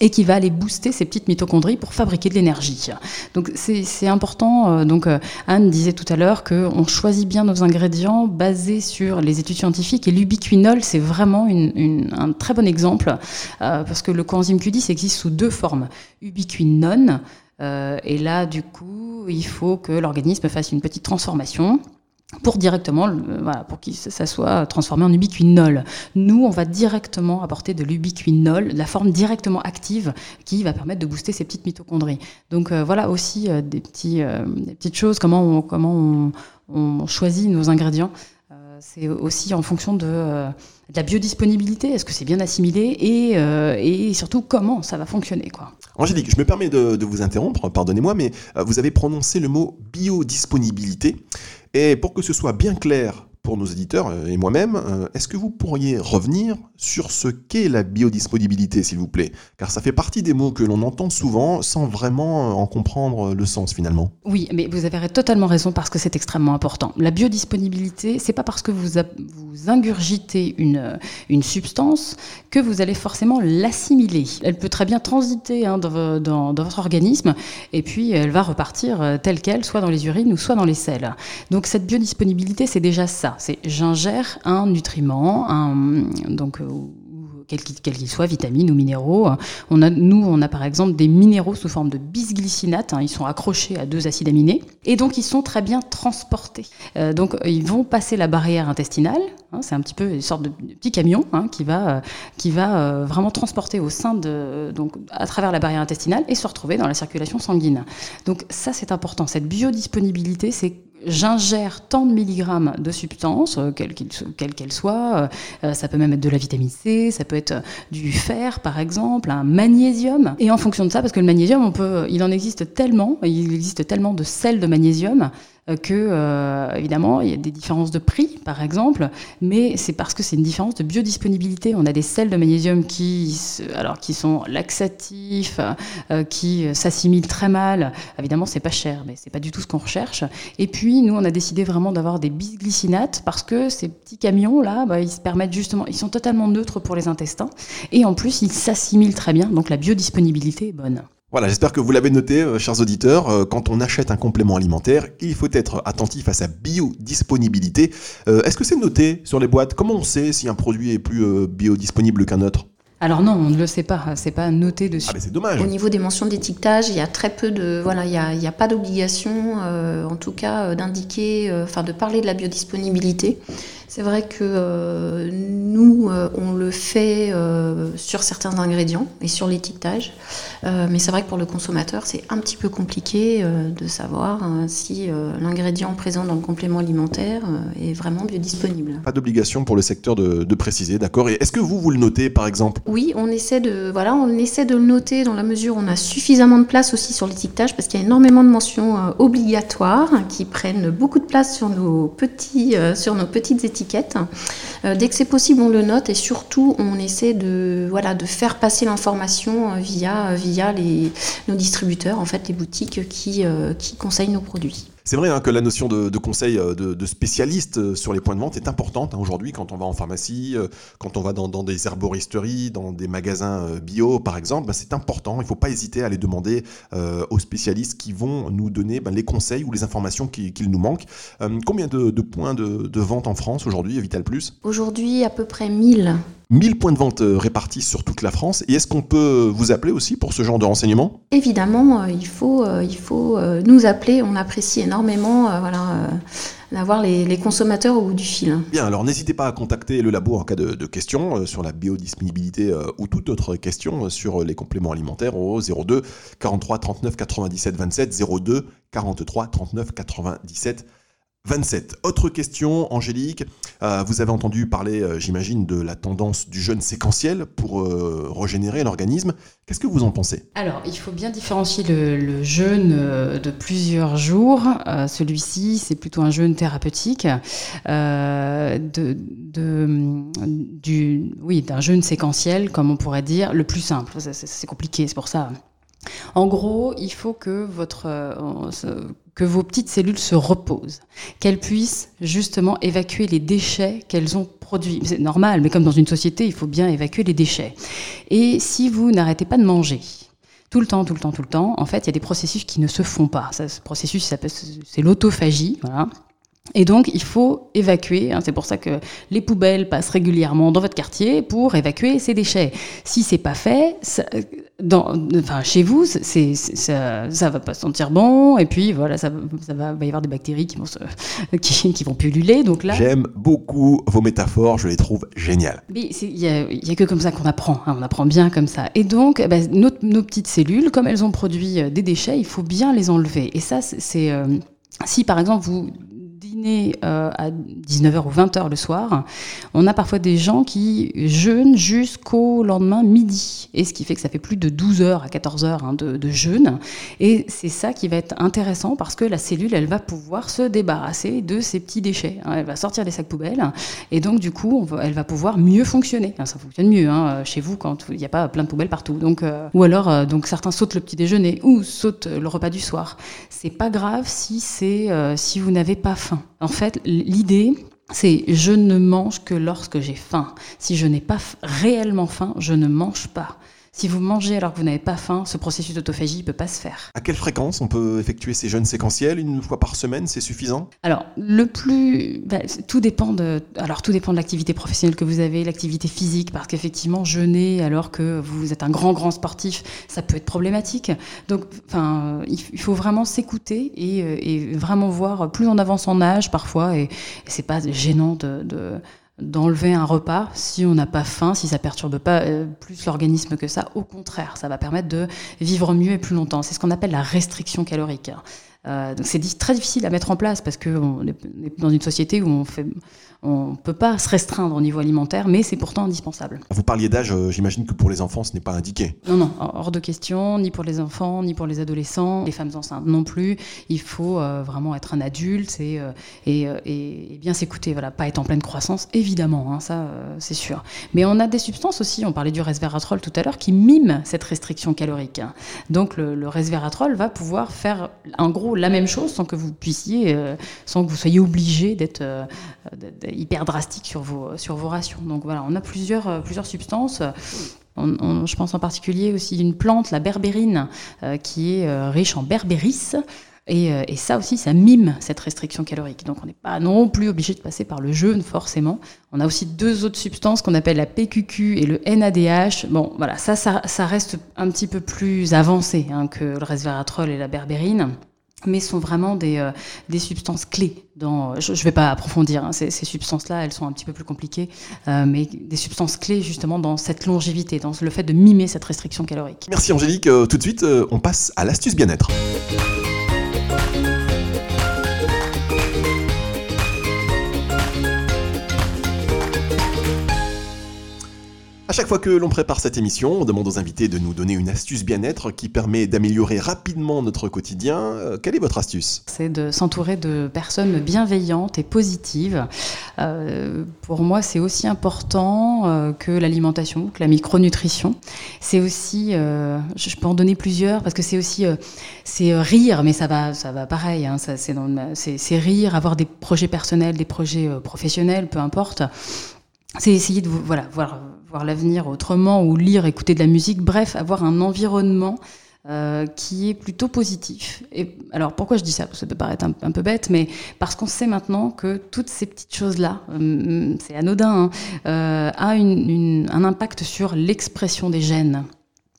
et qui va aller booster ces petites mitochondries pour fabriquer de l'énergie. Donc c'est important. Euh, donc euh, Anne disait tout à l'heure qu'on choisit bien nos ingrédients basés sur les études scientifiques et l'ubiquinol c'est vraiment un très bon exemple euh, parce que le coenzyme Q10 existe sous deux formes ubiquinone et là, du coup, il faut que l'organisme fasse une petite transformation pour directement, voilà, pour que ça soit transformé en ubiquinol. Nous, on va directement apporter de l'ubiquinol, la forme directement active qui va permettre de booster ces petites mitochondries. Donc voilà aussi des, petits, des petites choses, comment on, comment on, choisit nos ingrédients. c'est aussi en fonction de la biodisponibilité, est-ce que c'est bien assimilé et, euh, et, surtout comment ça va fonctionner. Quoi. Angélique, je me permets de, vous interrompre, pardonnez-moi, mais euh, vous avez prononcé le mot biodisponibilité. Et pour que ce soit bien clair pour nos éditeurs euh, et moi-même, euh, est-ce que vous pourriez revenir sur ce qu'est la biodisponibilité, s'il vous plaît? Car ça fait partie des mots que l'on entend souvent sans vraiment euh, en comprendre le sens finalement. Oui, mais vous avez totalement raison parce que c'est extrêmement important. La biodisponibilité, c'est pas parce que vous, ingurgitez une, substance que vous allez forcément l'assimiler. Elle peut très bien transiter hein, dans, dans, dans, votre organisme et puis elle va repartir telle qu'elle, soit dans les urines ou soit dans les selles. Donc cette biodisponibilité, c'est déjà ça c'est j'ingère un nutriment, un, donc euh, quel qu'il soit, vitamines ou minéraux. On a, nous, on a par exemple des minéraux sous forme de bisglycinate. Hein, ils sont accrochés à deux acides aminés et donc ils sont très bien transportés. Euh, donc ils vont passer la barrière intestinale. Hein, c'est un petit peu une sorte de petit camion hein, qui va, euh, qui va vraiment transporter au sein de, donc à travers la barrière intestinale et se retrouver dans la circulation sanguine. Donc ça, c'est important. Cette biodisponibilité, c'est j'ingère tant de milligrammes de substance, euh, quelle qu'elle soit, euh, euh, ça peut même être de la vitamine C, ça peut être du fer par exemple, un magnésium. Et en fonction de ça, parce que le magnésium, on peut, il en existe tellement, il existe tellement de sels de magnésium que, euh, évidemment, il y a des différences de prix, par exemple, mais c'est parce que c'est une différence de biodisponibilité. On a des sels de magnésium qui, alors, qui sont laxatifs, euh, qui s'assimilent très mal. Évidemment, c'est pas cher, mais c'est pas du tout ce qu'on recherche. Et puis, nous, on a décidé vraiment d'avoir des bisglycinates parce que ces petits camions-là, bah, ils se permettent justement, ils sont totalement neutres pour les intestins et en plus, ils s'assimilent très bien, donc la biodisponibilité est bonne. Voilà, j'espère que vous l'avez noté, euh, chers auditeurs. Euh, quand on achète un complément alimentaire, il faut être attentif à sa biodisponibilité. Euh, est-ce que c'est noté sur les boîtes? Comment on sait si un produit est plus biodisponible qu'un autre? Alors non, on ne le sait pas, c'est pas noté dessus. Ah mais c'est dommage. Au niveau des mentions d'étiquetage, il y a très peu de, voilà, il n'y a, pas d'obligation, en tout cas, d'indiquer, enfin de parler de la biodisponibilité. C'est vrai que euh, nous, euh, on le fait euh, sur certains ingrédients et sur l'étiquetage, mais c'est vrai que pour le consommateur, c'est un petit peu compliqué de savoir si l'ingrédient présent dans le complément alimentaire est vraiment biodisponible. Pas d'obligation pour le secteur de, de préciser, d'accord. Et est-ce que vous, vous le notez, par exemple? Oui, on essaie de, voilà, on essaie de le noter dans la mesure où on a suffisamment de place aussi sur l'étiquetage, parce qu'il y a énormément de mentions obligatoires qui prennent beaucoup de place sur nos petits, sur nos petites étiquettes euh, dès que c'est possible, on le note et surtout, on essaie de, voilà, de faire passer l'information euh, via, les, nos distributeurs, en fait, les boutiques euh, qui conseillent nos produits. C'est vrai hein, que la notion de, conseil de, de, spécialiste sur les points de vente est importante hein, aujourd'hui quand on va en pharmacie, quand on va dans, des herboristeries, dans des magasins bio par exemple. Ben, c'est important, il ne faut pas hésiter à les demander aux spécialistes qui vont nous donner ben, les conseils ou les informations qu'il nous manquent. combien de, de points de, vente en France aujourd'hui, Vital Plus? Aujourd'hui, à peu près 1000. 1000 points de vente euh, répartis sur toute la France. Et est-ce qu'on peut vous appeler aussi pour ce genre de renseignements? Évidemment, euh, il faut, euh, il faut nous appeler. On apprécie énormément voilà, d'avoir les, consommateurs au bout du fil. Bien, alors n'hésitez pas à contacter le labo en cas de, questions sur la biodisponibilité ou toute autre question sur les compléments alimentaires au 02 43 39 97 27 02 43 39 97 27. Autre question, Angélique. Euh, vous avez entendu parler, euh, j'imagine, de la tendance du jeûne séquentiel pour euh, régénérer l'organisme. Qu'est-ce que vous en pensez? Alors, il faut bien différencier le, jeûne de plusieurs jours. Celui-ci, c'est plutôt un jeûne thérapeutique. Oui, d'un jeûne séquentiel, comme on pourrait dire, le plus simple. C'est compliqué, c'est pour ça. En gros, il faut que, votre, que vos petites cellules se reposent, qu'elles puissent justement évacuer les déchets qu'elles ont produits. C'est normal, mais comme dans une société, il faut bien évacuer les déchets. Et si vous n'arrêtez pas de manger, tout le temps, tout le temps, tout le temps, en fait, il y a des processus qui ne se font pas. ce processus, c'est l'autophagie. Voilà. Et donc, il faut évacuer. Hein, c'est pour ça que les poubelles passent régulièrement dans votre quartier pour évacuer ces déchets. Si c'est pas fait, dans, enfin, chez vous, c'est, ça, ça va pas sentir bon, et puis voilà, ça, ça va, va y avoir des bactéries qui vont, se, [LAUGHS] qui, qui vont pulluler. Donc là, J'aime beaucoup vos métaphores, je les trouve géniales. mais il y a, que comme ça qu'on apprend, hein, on apprend bien comme ça. Et donc, eh ben, nos, nos petites cellules, comme elles ont produit euh, des déchets, il faut bien les enlever. Et ça, c'est- c'est euh, si par exemple vous dînez euh, à 19h ou 20h le soir, on a parfois des gens qui jeûnent jusqu'au lendemain midi. Et ce qui fait que ça fait plus de 12 heures à 14 heures hein, de, jeûne. Et c'est ça qui va être intéressant parce que la cellule, elle va pouvoir se débarrasser de ces petits déchets. hein. Elle va sortir des sacs poubelles. Et donc, du coup, elle va pouvoir mieux fonctionner. Ça fonctionne mieux hein, chez vous quand il n'y a pas plein de poubelles partout. Donc, euh, ou alors, euh, donc certains sautent le petit déjeuner ou sautent le repas du soir. C'est pas grave si c'est si vous n'avez pas faim. En fait, l'idée, c'est je ne mange que lorsque j'ai faim. Si je n'ai pas réellement faim, je ne mange pas. Si vous mangez alors que vous n'avez pas faim, ce processus d'autophagie ne peut pas se faire. À quelle fréquence on peut effectuer ces jeûnes séquentiels? Une fois par semaine, c'est suffisant? Alors, le plus. bah, tout dépend de. Alors, tout dépend de l'activité professionnelle que vous avez, l'activité physique, parce qu'effectivement, jeûner alors que vous êtes un grand, grand sportif, ça peut être problématique. Donc, enfin, il faut vraiment s'écouter et, euh, et vraiment voir. Plus on avance en âge, parfois, et, et c'est pas gênant de. de d'enlever un repas si on n'a pas faim, si ça perturbe pas euh, plus l'organisme que ça. Au contraire, ça va permettre de vivre mieux et plus longtemps. C'est ce qu'on appelle la restriction calorique. Euh, donc c'est très difficile à mettre en place parce qu'on est, on est dans une société où on fait, on peut pas se restreindre au niveau alimentaire, mais c'est pourtant indispensable. Vous parliez d'âge, euh, j'imagine que pour les enfants, ce n'est pas indiqué. Non, non, hors de question, ni pour les enfants, ni pour les adolescents, les femmes enceintes non plus. Il faut euh, vraiment être un adulte et, euh, et, et- et bien s'écouter. Voilà, pas être en pleine croissance, évidemment, hein, ça c'est sûr. Mais on a des substances aussi, on parlait du resveratrol tout à l'heure, qui miment cette restriction calorique. hein. Donc le, le resveratrol va pouvoir faire en gros la même chose sans que vous puissiez, sans que vous soyez obligé d'être hyper drastique sur vos, sur vos rations. Donc voilà, on a plusieurs, euh, plusieurs substances. Je pense en particulier aussi une plante, la berbérine, euh, qui est euh, riche en berbéris. Et, et ça aussi, ça mime cette restriction calorique. Donc on n'est pas non plus obligé de passer par le jeûne forcément. On a aussi deux autres substances qu'on appelle la PQQ et le NADH. Bon, voilà, ça, ça, ça reste un petit peu plus avancé hein, que le resveratrol et la berbérine mais sont vraiment des, euh, des substances clés. Dans, je ne vais pas approfondir, hein, ces, ces substances-là, elles sont un petit peu plus compliquées, euh, mais des substances clés justement dans cette longévité, dans le fait de mimer cette restriction calorique. Merci Angélique. Euh, tout de suite, on passe à l'astuce bien-être. À chaque fois que l'on prépare cette émission, on demande aux invités de nous donner une astuce bien-être qui permet d'améliorer rapidement notre quotidien. Euh, quelle est votre astuce? C'est de s'entourer de personnes bienveillantes et positives. Euh, pour moi, c'est aussi important euh, que l'alimentation, que la micronutrition. C'est aussi, je peux en donner plusieurs parce que c'est aussi, c'est rire, mais ça va, ça va pareil. hein, c'est, c'est, rire, avoir des projets personnels, des projets professionnels, peu importe. C'est essayer de voilà, voir, voir l'avenir autrement ou lire, écouter de la musique, bref, avoir un environnement euh, qui est plutôt positif. Et alors pourquoi je dis ça? Ça peut paraître un, peu bête, mais parce qu'on sait maintenant que toutes ces petites choses-là, hum, c'est anodin, hein, euh, a une- une- un impact sur l'expression des gènes.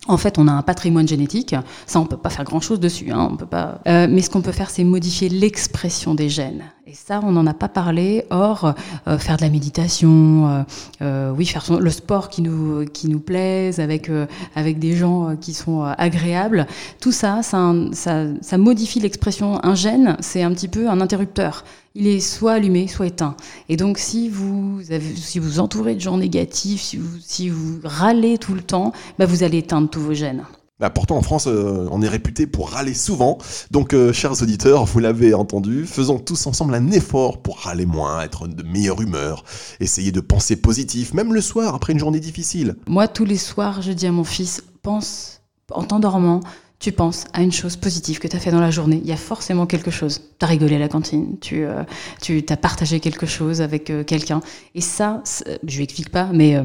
En fait, on a un patrimoine génétique. Ça, on peut pas faire grand-chose dessus. Hein, on peut pas. Euh, mais ce qu'on peut faire, c'est modifier l'expression des gènes. Et ça, on n'en a pas parlé. Or, euh, faire de la méditation, euh, euh, oui, faire son- le sport qui nous qui nous plaise, avec euh, avec des gens euh, qui sont euh, agréables. Tout ça, ça, ça, ça modifie l'expression. Un gène, c'est un petit peu un interrupteur. Il est soit allumé, soit éteint. Et donc, si vous avez, si vous entourez de gens négatifs, si vous, si vous râlez tout le temps, bah, vous allez éteindre tous vos gènes. Bah, pourtant, en France, euh, on est réputé pour râler souvent. Donc, euh, chers auditeurs, vous l'avez entendu, faisons tous ensemble un effort pour râler moins, être de meilleure humeur, essayer de penser positif, même le soir, après une journée difficile. Moi, tous les soirs, je dis à mon fils, pense, en t'endormant, tu penses à une chose positive que tu as fait dans la journée. Il y a forcément quelque chose. Tu as rigolé à la cantine, tu, euh, tu as partagé quelque chose avec quelqu'un. Et ça, je lui explique pas, mais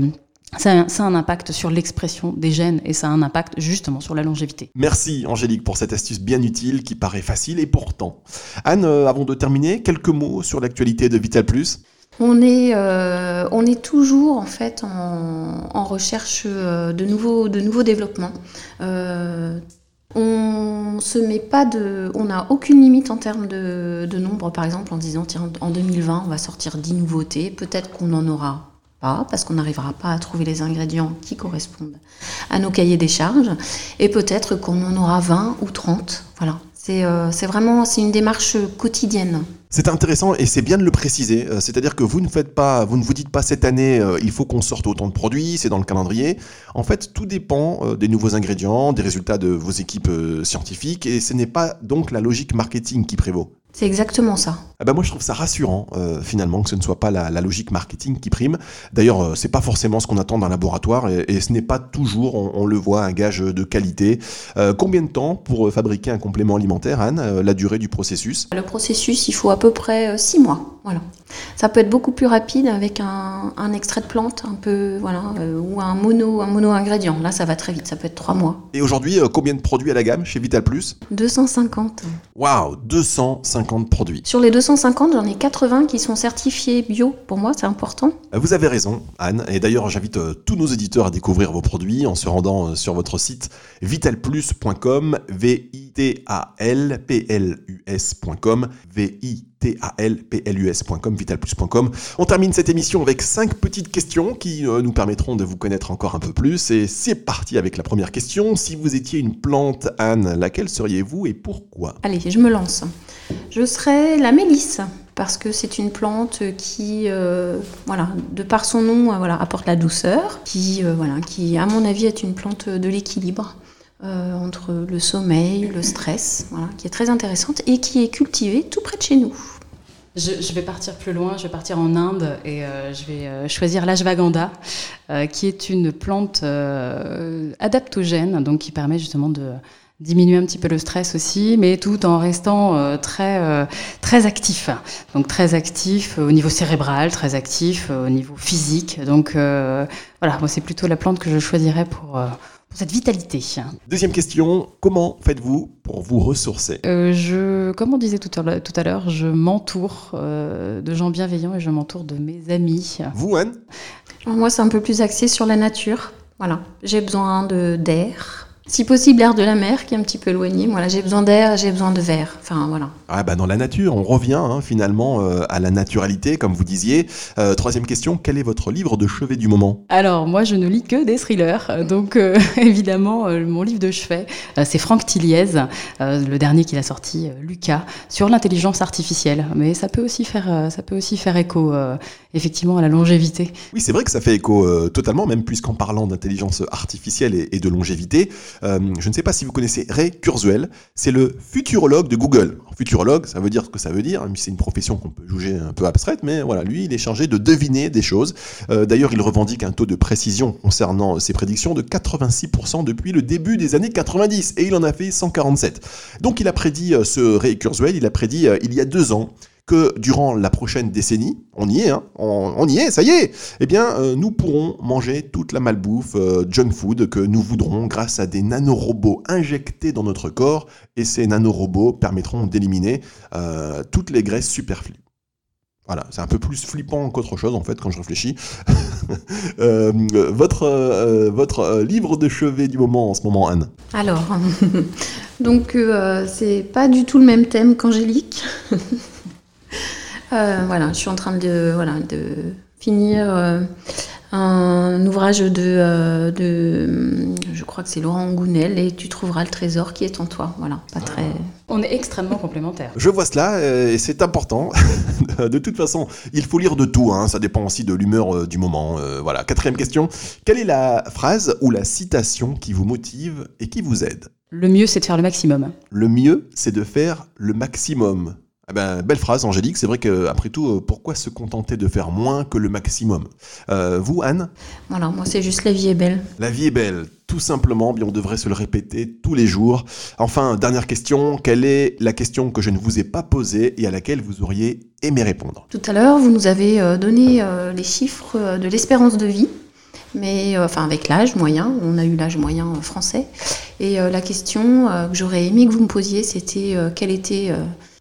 ça, a un- ça a un impact sur l'expression des gènes et ça a un impact justement sur la longévité. Merci Angélique pour cette astuce bien utile qui paraît facile et pourtant. Anne, euh, avant de terminer, quelques mots sur l'actualité de Vital Plus On est, euh, on est toujours en fait en, en recherche euh, de nouveaux, de nouveaux développements. Euh, on se met pas de, on n'a aucune limite en termes de, de nombre, par exemple, en disant tiens, en 2020 on va sortir 10 nouveautés. Peut-être qu'on en aura pas parce qu'on n'arrivera pas à trouver les ingrédients qui correspondent à nos cahiers des charges, et peut-être qu'on en aura 20 ou 30. Voilà, c'est euh, c'est vraiment c'est une démarche quotidienne. C'est intéressant et c'est bien de le préciser. Euh, C'est-à-dire que vous ne faites pas, vous ne vous dites pas cette année, euh, il faut qu'on sorte autant de produits, c'est dans le calendrier. En fait, tout dépend euh, des nouveaux ingrédients, des résultats de vos équipes euh, scientifiques, et ce n'est pas donc la logique marketing qui prévaut. C'est exactement ça. Ah bah moi je trouve ça rassurant euh, finalement que ce ne soit pas la, la logique marketing qui prime. D'ailleurs euh, c'est pas forcément ce qu'on attend d'un laboratoire et, et ce n'est pas toujours, on, on le voit, un gage de qualité. Euh, combien de temps pour euh, fabriquer un complément alimentaire, Anne La durée du processus? Le processus, il faut à peu près 6 mois. Voilà. Ça peut être beaucoup plus rapide avec un, un extrait de plante un peu, voilà, ou un mono, un mono ingrédient. Là, ça va très vite. Ça peut être 3 mois. Et aujourd'hui, combien de produits à la gamme chez Vital Plus? 250. Waouh 250 produits. Sur les 250, j'en ai 80 qui sont certifiés bio. Pour moi, c'est important. Euh, Vous avez raison, Anne. Et d'ailleurs, j'invite euh, tous nos éditeurs à découvrir vos produits en se rendant euh, sur votre site vitalplus.com, V-I-T-A-L-P-L-U-S.com, V-I-T-A-L-P-L-U-S.com. On termine cette émission avec cinq petites questions qui euh, nous permettront de vous connaître encore un peu plus. Et c'est parti avec la première question. Si vous étiez une plante, Anne, laquelle seriez-vous et pourquoi? Allez, je me lance. Je serais la mélisse parce que c'est une plante qui, euh, voilà, de par son nom, euh, voilà, apporte la douceur, qui, voilà, qui, à mon avis, est une plante de l'équilibre entre le sommeil, le stress, voilà, qui est très intéressante et qui est cultivée tout près de chez nous. Je, je vais partir plus loin, je vais partir en Inde et euh, je vais euh, choisir l'ashwagandha, euh, qui est une plante euh, adaptogène, donc qui permet justement de diminuer un petit peu le stress aussi, mais tout en restant euh, très euh, très actif. Donc très actif au niveau cérébral, très actif au niveau physique. Donc voilà, moi c'est plutôt la plante que je choisirais pour, pour cette vitalité. Deuxième question, comment faites-vous pour vous ressourcer? Euh, je, comme on disait tout à l'heure- je m'entoure euh, de gens bienveillants et je m'entoure de mes amis. Vous, Anne? Moi, c'est un peu plus axé sur la nature. Voilà, j'ai besoin de d'air. Si possible, l'air de la mer qui est un petit peu éloigné. Voilà, j'ai besoin d'air, j'ai besoin de verre. Enfin, voilà. Ah bah dans la nature, on revient hein, finalement euh, à la naturalité, comme vous disiez. Euh, troisième question, quel est votre livre de chevet du moment? Alors moi, je ne lis que des thrillers, donc euh, [LAUGHS] évidemment, euh, mon livre de chevet, euh, c'est Franck Tilliez, euh, le dernier qu'il a sorti, euh, Lucas, sur l'intelligence artificielle. Mais ça peut aussi faire, euh, ça peut aussi faire écho, euh, effectivement, à la longévité. Oui, c'est vrai que ça fait écho euh, totalement, même puisqu'en parlant d'intelligence artificielle et, de longévité, euh, je ne sais pas si vous connaissez Ray Kurzweil, c'est le futurologue de Google. Futurologue, ça veut dire ce que ça veut dire, c'est une profession qu'on peut juger un peu abstraite, mais voilà, lui, il est chargé de deviner des choses. Euh, D'ailleurs, il revendique un taux de précision concernant ses prédictions de 86% depuis le début des années 90, et il en a fait 147. Donc il a prédit, ce Ray Kurzweil, il a prédit il y a deux ans, que durant la prochaine décennie, on y est, hein, on, y est, ça y est, eh bien, euh, nous pourrons manger toute la malbouffe, euh, junk food que nous voudrons grâce à des nanorobots injectés dans notre corps, et ces nanorobots permettront d'éliminer euh, toutes les graisses superflues. Voilà, c'est un peu plus flippant qu'autre chose en fait quand je réfléchis. [LAUGHS] Votre votre livre de chevet du moment en ce moment, Anne? Alors, [LAUGHS] donc c'est pas du tout le même thème qu'Angélique. [LAUGHS] Euh, voilà, je suis en train de, voilà, de finir euh, un ouvrage de, euh, de, je crois que c'est Laurent Gounel, et tu trouveras le trésor qui est en toi. Voilà, pas très. On est extrêmement complémentaires. Je vois cela et c'est important. [LAUGHS] de toute façon, il faut lire de tout. hein, ça dépend aussi de l'humeur euh, du moment. euh, voilà. Quatrième question. Quelle est la phrase ou la citation qui vous motive et qui vous aide? Le mieux, c'est de faire le maximum. Le mieux, c'est de faire le maximum. Ah ben, belle phrase, Angélique. C'est vrai que après tout, euh, pourquoi se contenter de faire moins que le maximum? Euh, Vous, Anne? Voilà, moi c'est juste la vie est belle. La vie est belle, tout simplement, bien on devrait se le répéter tous les jours. Enfin, dernière question, quelle est la question que je ne vous ai pas posée et à laquelle vous auriez aimé répondre? Tout à l'heure, vous nous avez euh, donné les chiffres de l'espérance de vie, mais euh, enfin avec l'âge moyen, on a eu l'âge moyen français. Et euh, la question euh, que j'aurais aimé que vous me posiez, c'était quelle était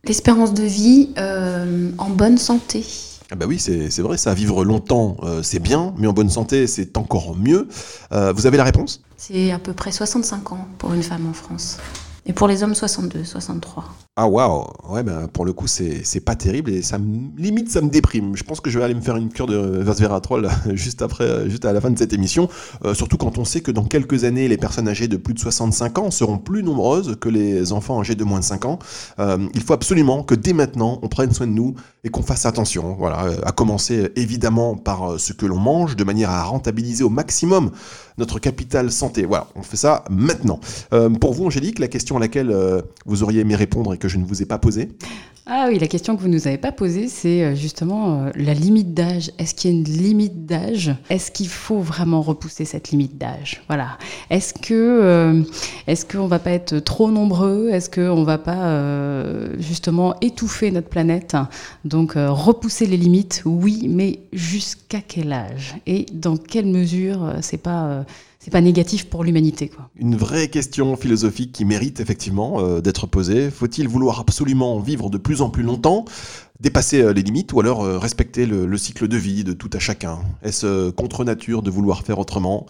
l'espérance de vie euh, en bonne santé Ah bah oui, c'est vrai, ça. Vivre longtemps, euh, c'est bien, mais en bonne santé, c'est encore mieux. Euh, vous avez la réponse? C'est à peu près 65 ans pour une femme en France. Et pour les hommes, 62, 63. Ah waouh Ouais, ben pour le coup, c'est pas terrible et ça limite, ça me déprime. Je pense que je vais aller me faire une cure de Versveratrol [LAUGHS] juste après, euh, juste à la fin de cette émission. Euh, surtout quand on sait que dans quelques années, les personnes âgées de plus de 65 ans seront plus nombreuses que les enfants âgés de moins de 5 ans. Euh, il faut absolument que dès maintenant, on prenne soin de nous et qu'on fasse attention. Voilà, à commencer évidemment par ce que l'on mange, de manière à rentabiliser au maximum notre capital santé. Voilà, on fait ça maintenant. pour vous, Angélique, la question à laquelle vous auriez aimé répondre et que je ne vous ai pas posée ah oui, la question que vous nous avez pas posée, c'est euh, justement euh, la limite d'âge. Est-ce qu'il y a une limite d'âge? Est-ce qu'il faut vraiment repousser cette limite d'âge? Voilà. Est-ce que euh, est-ce qu'on va pas être trop nombreux? Est-ce qu'on va pas justement étouffer notre planète? Donc repousser les limites, oui, mais jusqu'à quel âge? Et dans quelle mesure C'est pas c'est pas négatif pour l'humanité. Quoi. Une vraie question philosophique qui mérite effectivement euh, d'être posée. Faut-il vouloir absolument vivre de plus en plus longtemps dépasser euh, les limites ou alors euh, respecter le, le, cycle de vie de tout à chacun? Est-ce contre nature de vouloir faire autrement?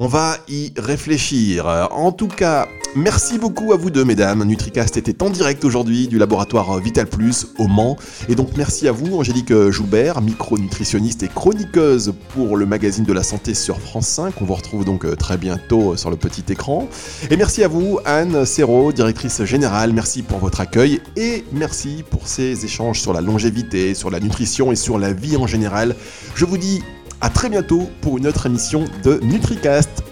On va y réfléchir. En tout cas, merci beaucoup à vous deux, mesdames. NutriCast était en direct aujourd'hui du laboratoire Vital Plus au Mans. Et donc, merci à vous, Angélique Joubert, micronutritionniste et chroniqueuse pour le magazine de la santé sur France 5. On vous retrouve donc euh, très bientôt sur le petit écran. Et merci à vous, Anne Serrault, directrice générale. Merci pour votre accueil et merci pour ces échanges sur la longévité, sur la nutrition et sur la vie en général. Je vous dis à très bientôt pour une autre émission de NutriCast.